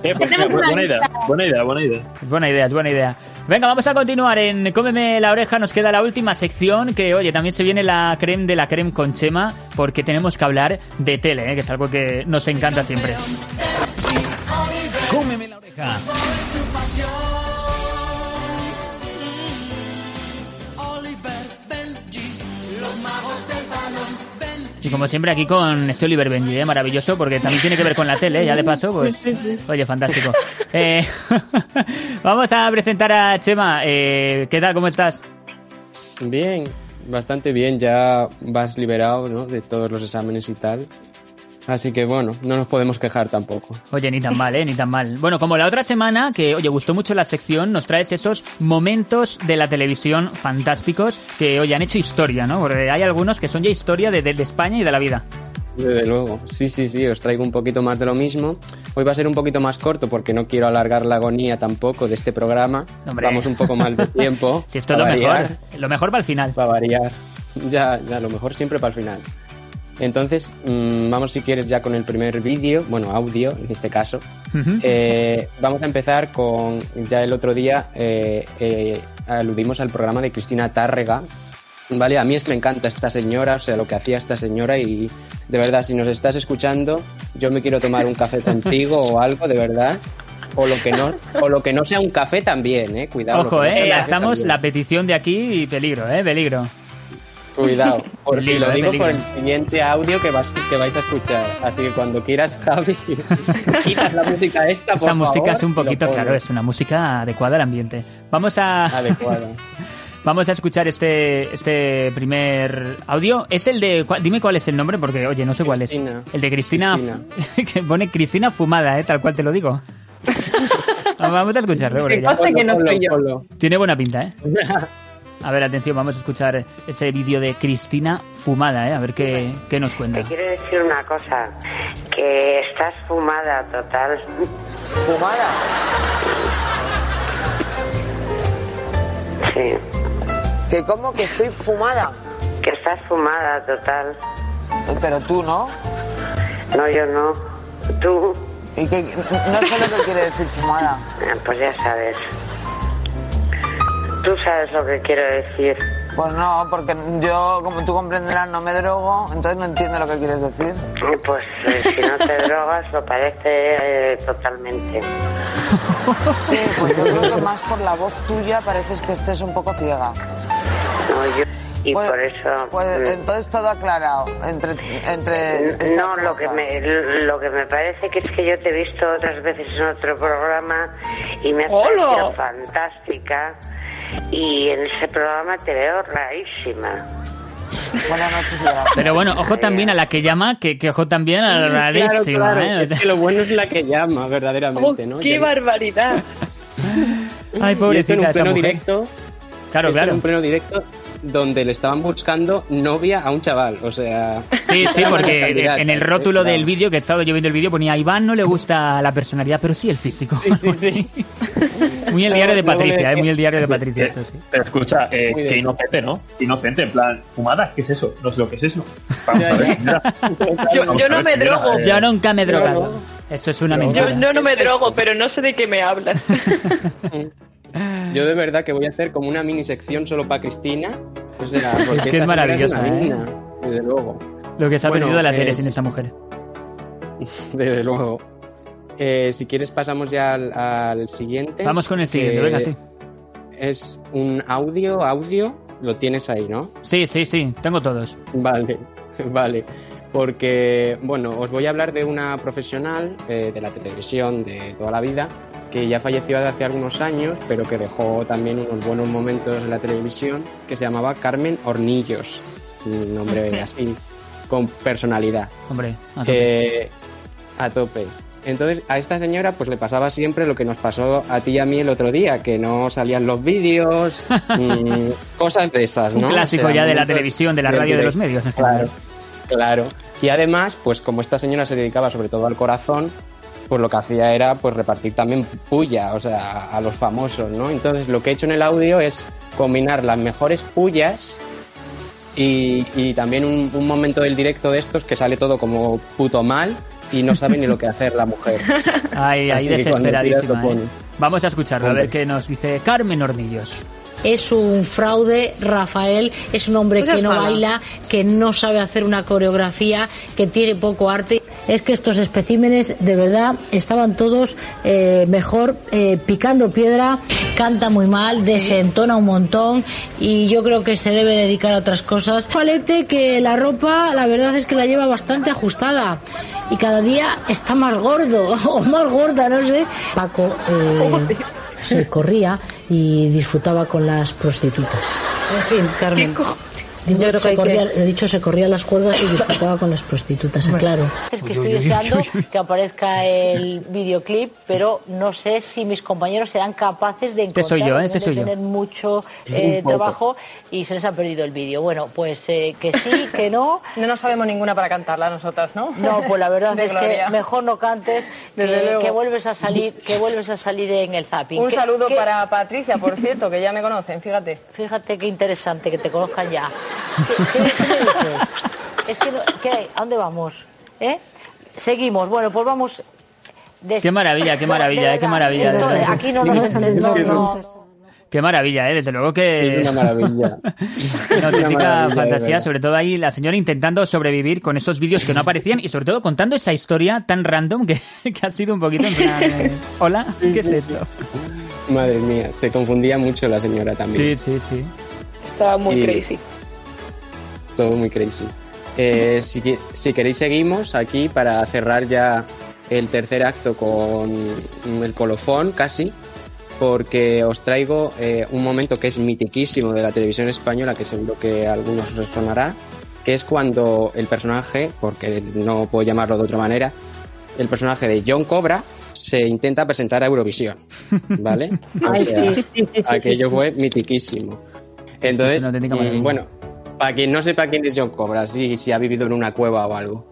Speaker 6: Eh, pues bu- buena idea, buena idea, buena idea.
Speaker 2: Es buena idea, es buena idea. Venga, vamos a continuar en Cómeme la oreja. Nos queda la última sección que, oye, también se viene la creme de la creme con Chema porque tenemos que hablar de tele, ¿eh? que es algo que nos encanta siempre. Cómeme la oreja. Como siempre aquí con este Oliver Benji, ¿eh? maravilloso, porque también tiene que ver con la tele, ¿eh? ya de paso, pues... Oye, fantástico. Eh, vamos a presentar a Chema. Eh, ¿Qué tal? ¿Cómo estás?
Speaker 16: Bien, bastante bien, ya vas liberado ¿no? de todos los exámenes y tal. Así que bueno, no nos podemos quejar tampoco.
Speaker 2: Oye, ni tan mal, ¿eh? Ni tan mal. Bueno, como la otra semana, que, oye, gustó mucho la sección, nos traes esos momentos de la televisión fantásticos que, oye, han hecho historia, ¿no? Porque hay algunos que son ya historia de, de- de España y de la vida.
Speaker 16: Desde luego, sí, sí, sí, os traigo un poquito más de lo mismo. Hoy va a ser un poquito más corto porque no quiero alargar la agonía tampoco de este programa.
Speaker 2: Hombre.
Speaker 16: Vamos un poco mal de tiempo.
Speaker 2: Si esto es lo mejor. Lo mejor para el final.
Speaker 16: Para variar. Ya, ya, lo mejor siempre para el final. Entonces, mm, vamos si quieres ya con el primer vídeo, bueno, audio en este caso. Eh, vamos a empezar con, ya el otro día eh, eh, aludimos al programa de Cristina Tárrega. Vale, a mí es que me encanta esta señora, o sea, lo que hacía esta señora y de verdad, si nos estás escuchando, yo me quiero tomar un café contigo o algo, de verdad. O lo que no, o lo que no sea un café también, eh, cuidado.
Speaker 2: Ojo,
Speaker 16: no
Speaker 2: ¿eh? Lanzamos la petición de aquí y peligro, ¿eh? Peligro.
Speaker 16: Cuidado, porque
Speaker 2: Peligro,
Speaker 16: lo
Speaker 2: eh,
Speaker 16: digo
Speaker 2: peligro.
Speaker 16: por el siguiente audio que, vas, que vais a escuchar. Así que cuando quieras, Javi, quitas la música esta, por
Speaker 2: Esta música
Speaker 16: favor,
Speaker 2: es un poquito, claro, es una música adecuada al ambiente. Vamos a...
Speaker 16: Adecuada.
Speaker 2: Vamos a escuchar este, este primer audio. Es el de... Dime cuál es el nombre, porque, oye, no sé cuál es. El de Cristina...
Speaker 16: Cristina.
Speaker 2: que pone Cristina Fumada, ¿eh? Tal cual te lo digo. Vamos a escucharlo.
Speaker 4: Que
Speaker 2: ya-
Speaker 4: que no soy yo.
Speaker 2: Tiene buena pinta, ¿eh? A ver, atención, vamos a escuchar ese vídeo de Cristina Fumada, ¿eh? A ver qué, qué nos cuenta.
Speaker 18: Te quiero decir una cosa, que estás fumada total.
Speaker 17: ¿Fumada?
Speaker 18: Sí,
Speaker 17: ¿Que cómo que estoy fumada?
Speaker 18: que estás fumada total.
Speaker 17: Eh, Pero tú no.
Speaker 18: No, yo no. Tú,
Speaker 17: ¿Y que, no sé lo que quiere decir fumada.
Speaker 18: eh, pues ya sabes. Tú sabes lo que quiero decir.
Speaker 19: Pues no, porque yo, como tú comprenderás, no me drogo, entonces no entiendo lo que quieres decir.
Speaker 18: Pues eh, si no te drogas lo parece eh, totalmente.
Speaker 19: Sí, pues yo creo que más por la voz tuya pareces que estés un poco ciega.
Speaker 18: No, yo- y
Speaker 19: Pues-
Speaker 18: por eso...
Speaker 19: Pues
Speaker 18: mm,
Speaker 19: entonces todo aclarado. Entre, entre está
Speaker 18: No, lo que, me, lo que me parece que es que yo te he visto otras veces en otro programa y me has parecido fantástica y en ese programa te veo rarísima.
Speaker 19: Buenas noches y gracias.
Speaker 2: Pero bueno, ojo también a la que llama, que, que ojo también a la rarísima,
Speaker 16: claro,
Speaker 2: ¿eh?
Speaker 16: Es que lo bueno es la que llama, verdaderamente, ¿no?
Speaker 7: ¡Qué
Speaker 16: Ya-
Speaker 7: barbaridad!
Speaker 2: Ay,
Speaker 16: Y esto
Speaker 2: pobrecita
Speaker 16: en un
Speaker 2: esa
Speaker 16: pleno
Speaker 2: mujer.
Speaker 16: directo.
Speaker 2: Claro,
Speaker 16: esto
Speaker 2: claro.
Speaker 16: En un pleno directo donde le estaban buscando novia a un chaval, o sea...
Speaker 2: Sí, sí, porque en el rótulo del vídeo, que he estado yo viendo el vídeo, ponía a Iván no le gusta la personalidad, pero sí el físico. Sí, Muy el diario de Patricia, ¿eh? muy el diario de Patricia, eso sí.
Speaker 6: Pero escucha, eh, qué inocente, ¿no? Qué inocente, en plan, fumada, ¿qué es eso? No sé lo que es eso. Vamos a ver.
Speaker 7: Yo,
Speaker 6: Vamos
Speaker 7: yo
Speaker 6: a
Speaker 7: no
Speaker 6: ver,
Speaker 7: me drogo.
Speaker 6: eh,
Speaker 2: Yo nunca me he drogado. Eso es una mentira.
Speaker 7: Yo no, no me drogo, pero no sé de qué me hablas.
Speaker 16: Yo de verdad que voy a hacer como una mini sección solo para Cristina. O sea, porque
Speaker 2: Es que es maravillosa, ¿eh?
Speaker 16: Desde luego.
Speaker 2: Lo que se ha
Speaker 16: Bueno,
Speaker 2: perdido de la
Speaker 16: eh,
Speaker 2: tele sin esta mujer.
Speaker 16: Desde luego. Eh, si quieres pasamos ya al, al siguiente.
Speaker 2: Vamos con el siguiente, venga, sí.
Speaker 16: Es un audio, audio, lo tienes ahí, ¿no?
Speaker 2: Sí, sí, sí, tengo todos.
Speaker 16: Vale, vale. Porque, bueno, os voy a hablar de una profesional eh, de la televisión de toda la vida que ya falleció hace algunos años, pero que dejó también unos buenos momentos en la televisión, que se llamaba Carmen Hornillos. Un nombre así, con personalidad.
Speaker 2: Hombre, a
Speaker 16: Eh, a tope. Entonces, a esta señora pues le pasaba siempre lo que nos pasó a ti y a mí el otro día, que no salían los vídeos, mm, cosas de esas,
Speaker 2: Un
Speaker 16: ¿no?
Speaker 2: clásico
Speaker 16: O sea,
Speaker 2: ya de la televisión, de la radio, de los medios en
Speaker 16: Claro,
Speaker 2: general.
Speaker 16: claro. Y además, pues como esta señora se dedicaba sobre todo al corazón, pues lo que hacía era pues repartir también puya, o sea, a los famosos, ¿no? Entonces lo que he hecho en el audio es combinar las mejores pullas y, y también un, un momento del directo de estos que sale todo como puto mal y no sabe ni lo que hacer la mujer.
Speaker 2: Ay, ahí desesperadísima. ¿eh? Vamos a escucharlo, a ver qué nos dice Carmen Hornillos.
Speaker 20: Es un fraude, Rafael, es un hombre
Speaker 2: seas
Speaker 20: que no
Speaker 2: mala.
Speaker 20: baila, que no sabe hacer una coreografía, que tiene poco arte. Es que estos especímenes de verdad estaban todos eh, mejor eh, picando piedra, canta muy mal, desentona un montón y yo creo que se debe dedicar a otras cosas. Palete que la ropa la verdad es que la lleva bastante ajustada y cada día está más gordo o más gorda, no sé. Paco eh, se corría y disfrutaba con las prostitutas. En fin, Carmen. Digo,
Speaker 21: Yo creo que
Speaker 20: se
Speaker 21: hay que-
Speaker 20: corría- He dicho se corría las cuerdas y disfrutaba con las prostitutas, aclaro.
Speaker 21: Es que estoy deseando que aparezca el videoclip, pero no sé si mis compañeros serán capaces de
Speaker 2: Este
Speaker 21: encontrar.
Speaker 2: soy yo, ¿eh? Este soy yo.
Speaker 21: tener mucho eh, trabajo y se les ha perdido el vídeo. Bueno, pues eh, que sí, que no.
Speaker 22: No nos sabemos ninguna para cantarla nosotras, ¿no?
Speaker 21: No, pues la verdad es
Speaker 22: Gloria.
Speaker 21: que mejor no cantes,
Speaker 22: Desde
Speaker 21: que,
Speaker 22: luego.
Speaker 21: que vuelves a salir, que vuelves a salir en el zapping.
Speaker 22: Un
Speaker 21: Que-
Speaker 22: saludo
Speaker 21: que-
Speaker 22: para Patricia, por cierto, que ya me conocen, fíjate.
Speaker 21: Fíjate qué interesante que te conozcan ya. ¿Qué, qué- qué me dices? Es que, no- ¿qué? ¿A dónde vamos? ¿Eh? Seguimos. Bueno, pues vamos. des-
Speaker 2: Qué maravilla, qué maravilla, eh, qué maravilla.
Speaker 21: esto,
Speaker 2: de
Speaker 21: aquí no nos entendemos. no,
Speaker 2: Qué maravilla, ¿eh? Desde luego que...
Speaker 16: Es una maravilla.
Speaker 2: Una auténtica fantasía, sobre todo ahí la señora intentando sobrevivir con esos vídeos que no aparecían y sobre todo contando esa historia tan random que, que ha sido un poquito en plan... eh, Hola, ¿qué es esto?
Speaker 16: Madre mía, se confundía mucho la señora también.
Speaker 2: Sí, sí, sí.
Speaker 7: Estaba muy
Speaker 16: Y-
Speaker 7: crazy.
Speaker 16: Todo muy crazy. Eh, si, que- si queréis seguimos aquí para cerrar ya el tercer acto con el colofón casi, porque os traigo eh, un momento que es mitiquísimo de la televisión española, que seguro que a algunos os sonará, que es cuando el personaje, porque no puedo llamarlo de otra manera, el personaje de John Cobra se intenta presentar a Eurovisión, ¿vale? O sea, aquello fue mitiquísimo.
Speaker 2: Es
Speaker 16: Entonces, mm, bueno, para quien no sepa quién es John Cobra, si, si ha vivido en una cueva o algo.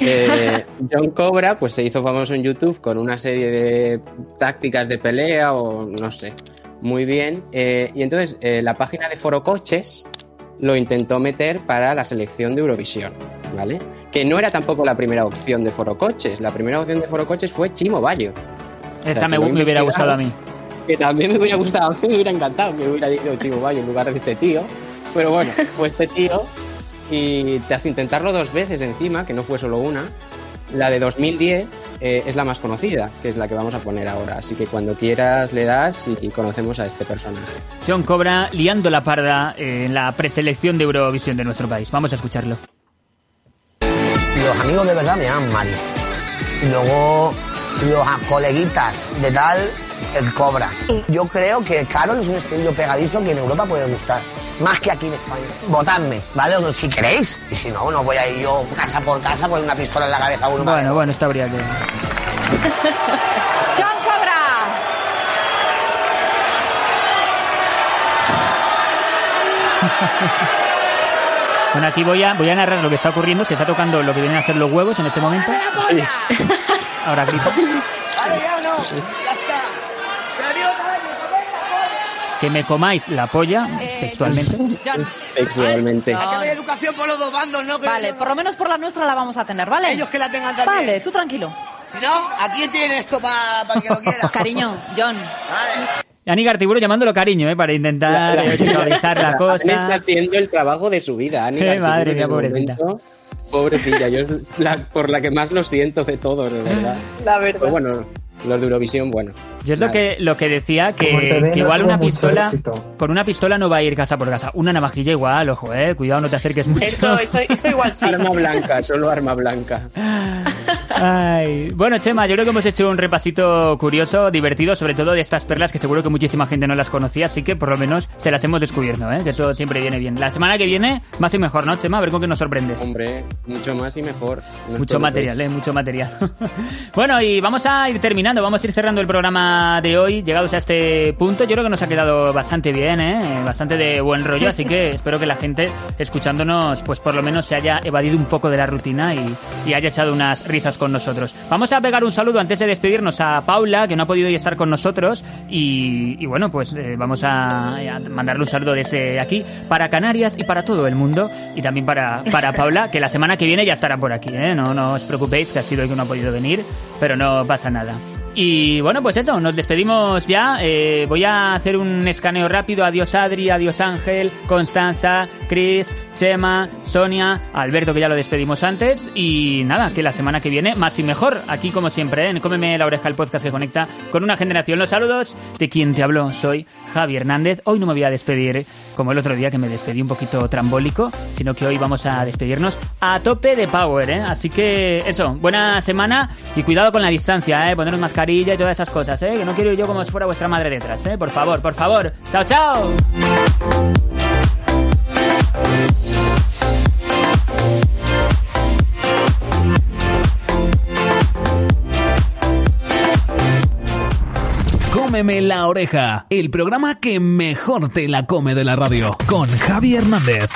Speaker 16: Eh, John Cobra pues se hizo famoso en YouTube con una serie de tácticas de pelea o no sé, muy bien. Eh, y entonces eh, la página de Foro Coches lo intentó meter para la selección de Eurovisión, ¿vale? Que no era tampoco la primera opción de Foro Coches. La primera opción de Foro Coches fue Chimo Bayo. O
Speaker 2: Esa
Speaker 16: sea,
Speaker 2: me, hubiera gustado a mí.
Speaker 16: Que también me hubiera gustado, me hubiera encantado que hubiera dicho Chimo Bayo en lugar de este tío. Pero bueno, fue este tío y tras intentarlo dos veces encima, que no fue solo una, la de 2010 eh, es la más conocida, que es la que vamos a poner ahora. Así que cuando quieras le das y conocemos a este personaje.
Speaker 2: John Cobra liando la parda en la preselección de Eurovisión de nuestro país. Vamos a escucharlo.
Speaker 23: Los amigos de verdad me llaman Mario. Y luego los coleguitas de tal, el Cobra. Yo creo que Carol es un estribillo pegadizo que en Europa puede gustar. Más que aquí en España. Votadme, ¿vale? O Si queréis. Y si no, no voy a ir yo casa por casa con una pistola en la cabeza a uno
Speaker 2: Bueno, bueno, está habría que...
Speaker 24: ¡John Cobra!
Speaker 2: Bueno, aquí voy a, voy a narrar lo que está ocurriendo. Se está tocando lo que vienen a ser los huevos en este momento.
Speaker 16: Sí.
Speaker 2: Ahora grito.
Speaker 23: Vale, ya o no. Ya está.
Speaker 2: Que me comáis la polla, textualmente.
Speaker 24: John.
Speaker 16: Sexualmente.
Speaker 23: Hay que haber educación por los dos bandos, ¿no? Que
Speaker 24: Vale, por lo menos por la nuestra la vamos a tener, ¿vale?
Speaker 23: Ellos que la tengan también.
Speaker 24: Vale, tú tranquilo.
Speaker 23: Si no, ¿a quién tiene esto para que lo quiera?
Speaker 24: Cariño, John.
Speaker 2: Anígar Tiburo llamándolo cariño, ¿eh? Para intentar eh, visualizar la cosa.
Speaker 16: está haciendo el trabajo de su vida. Ani
Speaker 2: Eh,
Speaker 16: Gartiburu
Speaker 2: madre mía, pobrecita.
Speaker 16: Pobrecilla, yo es la, por la que más lo siento de todos, de verdad.
Speaker 4: La verdad.
Speaker 16: Pero bueno, los de Eurovisión, bueno.
Speaker 2: Yo es lo que, lo que decía, que, igual una pistola,
Speaker 5: éxito.
Speaker 2: con una pistola no va a ir casa por casa. Una navajilla igual, ojo, eh, cuidado, no te acerques mucho.
Speaker 7: Eso, eso, eso igual sí.
Speaker 16: Arma blanca, solo arma blanca.
Speaker 2: Ay. Bueno, Chema, yo creo que hemos hecho un repasito curioso, divertido, sobre todo de estas perlas que seguro que muchísima gente no las conocía, así que por lo menos se las hemos descubierto, ¿eh? que eso siempre viene bien. La semana que viene, más y mejor, ¿no, Chema? A ver con qué nos sorprendes.
Speaker 16: Hombre, mucho más y mejor.
Speaker 2: Mucho material, ¿eh? Mucho material. bueno, y vamos a ir terminando, vamos a ir cerrando el programa de hoy, llegados a este punto. Yo creo que nos ha quedado bastante bien, ¿eh? Bastante de buen rollo, así que espero que la gente escuchándonos, pues por lo menos se haya evadido un poco de la rutina y, y haya echado unas risas con nosotros. Vamos a pegar un saludo antes de despedirnos a Paula, que no ha podido hoy estar con nosotros, y, y bueno, pues eh, vamos a, a mandarle un saludo desde aquí para Canarias y para todo el mundo, y también para, para Paula, que la semana que viene ya estará por aquí, ¿eh? No, no os preocupéis, que ha sido hoy que no ha podido venir, pero no pasa nada. Y bueno, pues eso, nos despedimos ya. Eh, voy a hacer un escaneo rápido. Adiós Adri, adiós Ángel, Constanza, Chris, Chema, Sonia, Alberto, que ya lo despedimos antes. Y nada, que la semana que viene más y mejor. Aquí como siempre, en Cómeme la oreja, el podcast que conecta con una generación. Los saludos de quien te habló. Soy Javi Hernández. Hoy no me voy a despedir como el otro día que me despedí un poquito trambólico, sino que hoy vamos a despedirnos a tope de power, ¿eh? Así que eso, buena semana y cuidado con la distancia, ¿eh? Poneros y todas esas cosas, ¿eh? Que no quiero ir yo como si fuera vuestra madre detrás, ¿eh? Por favor, por favor. ¡Chao, chao!
Speaker 1: Cómeme la oreja, el programa que mejor te la come de la radio, con Javi Hernández.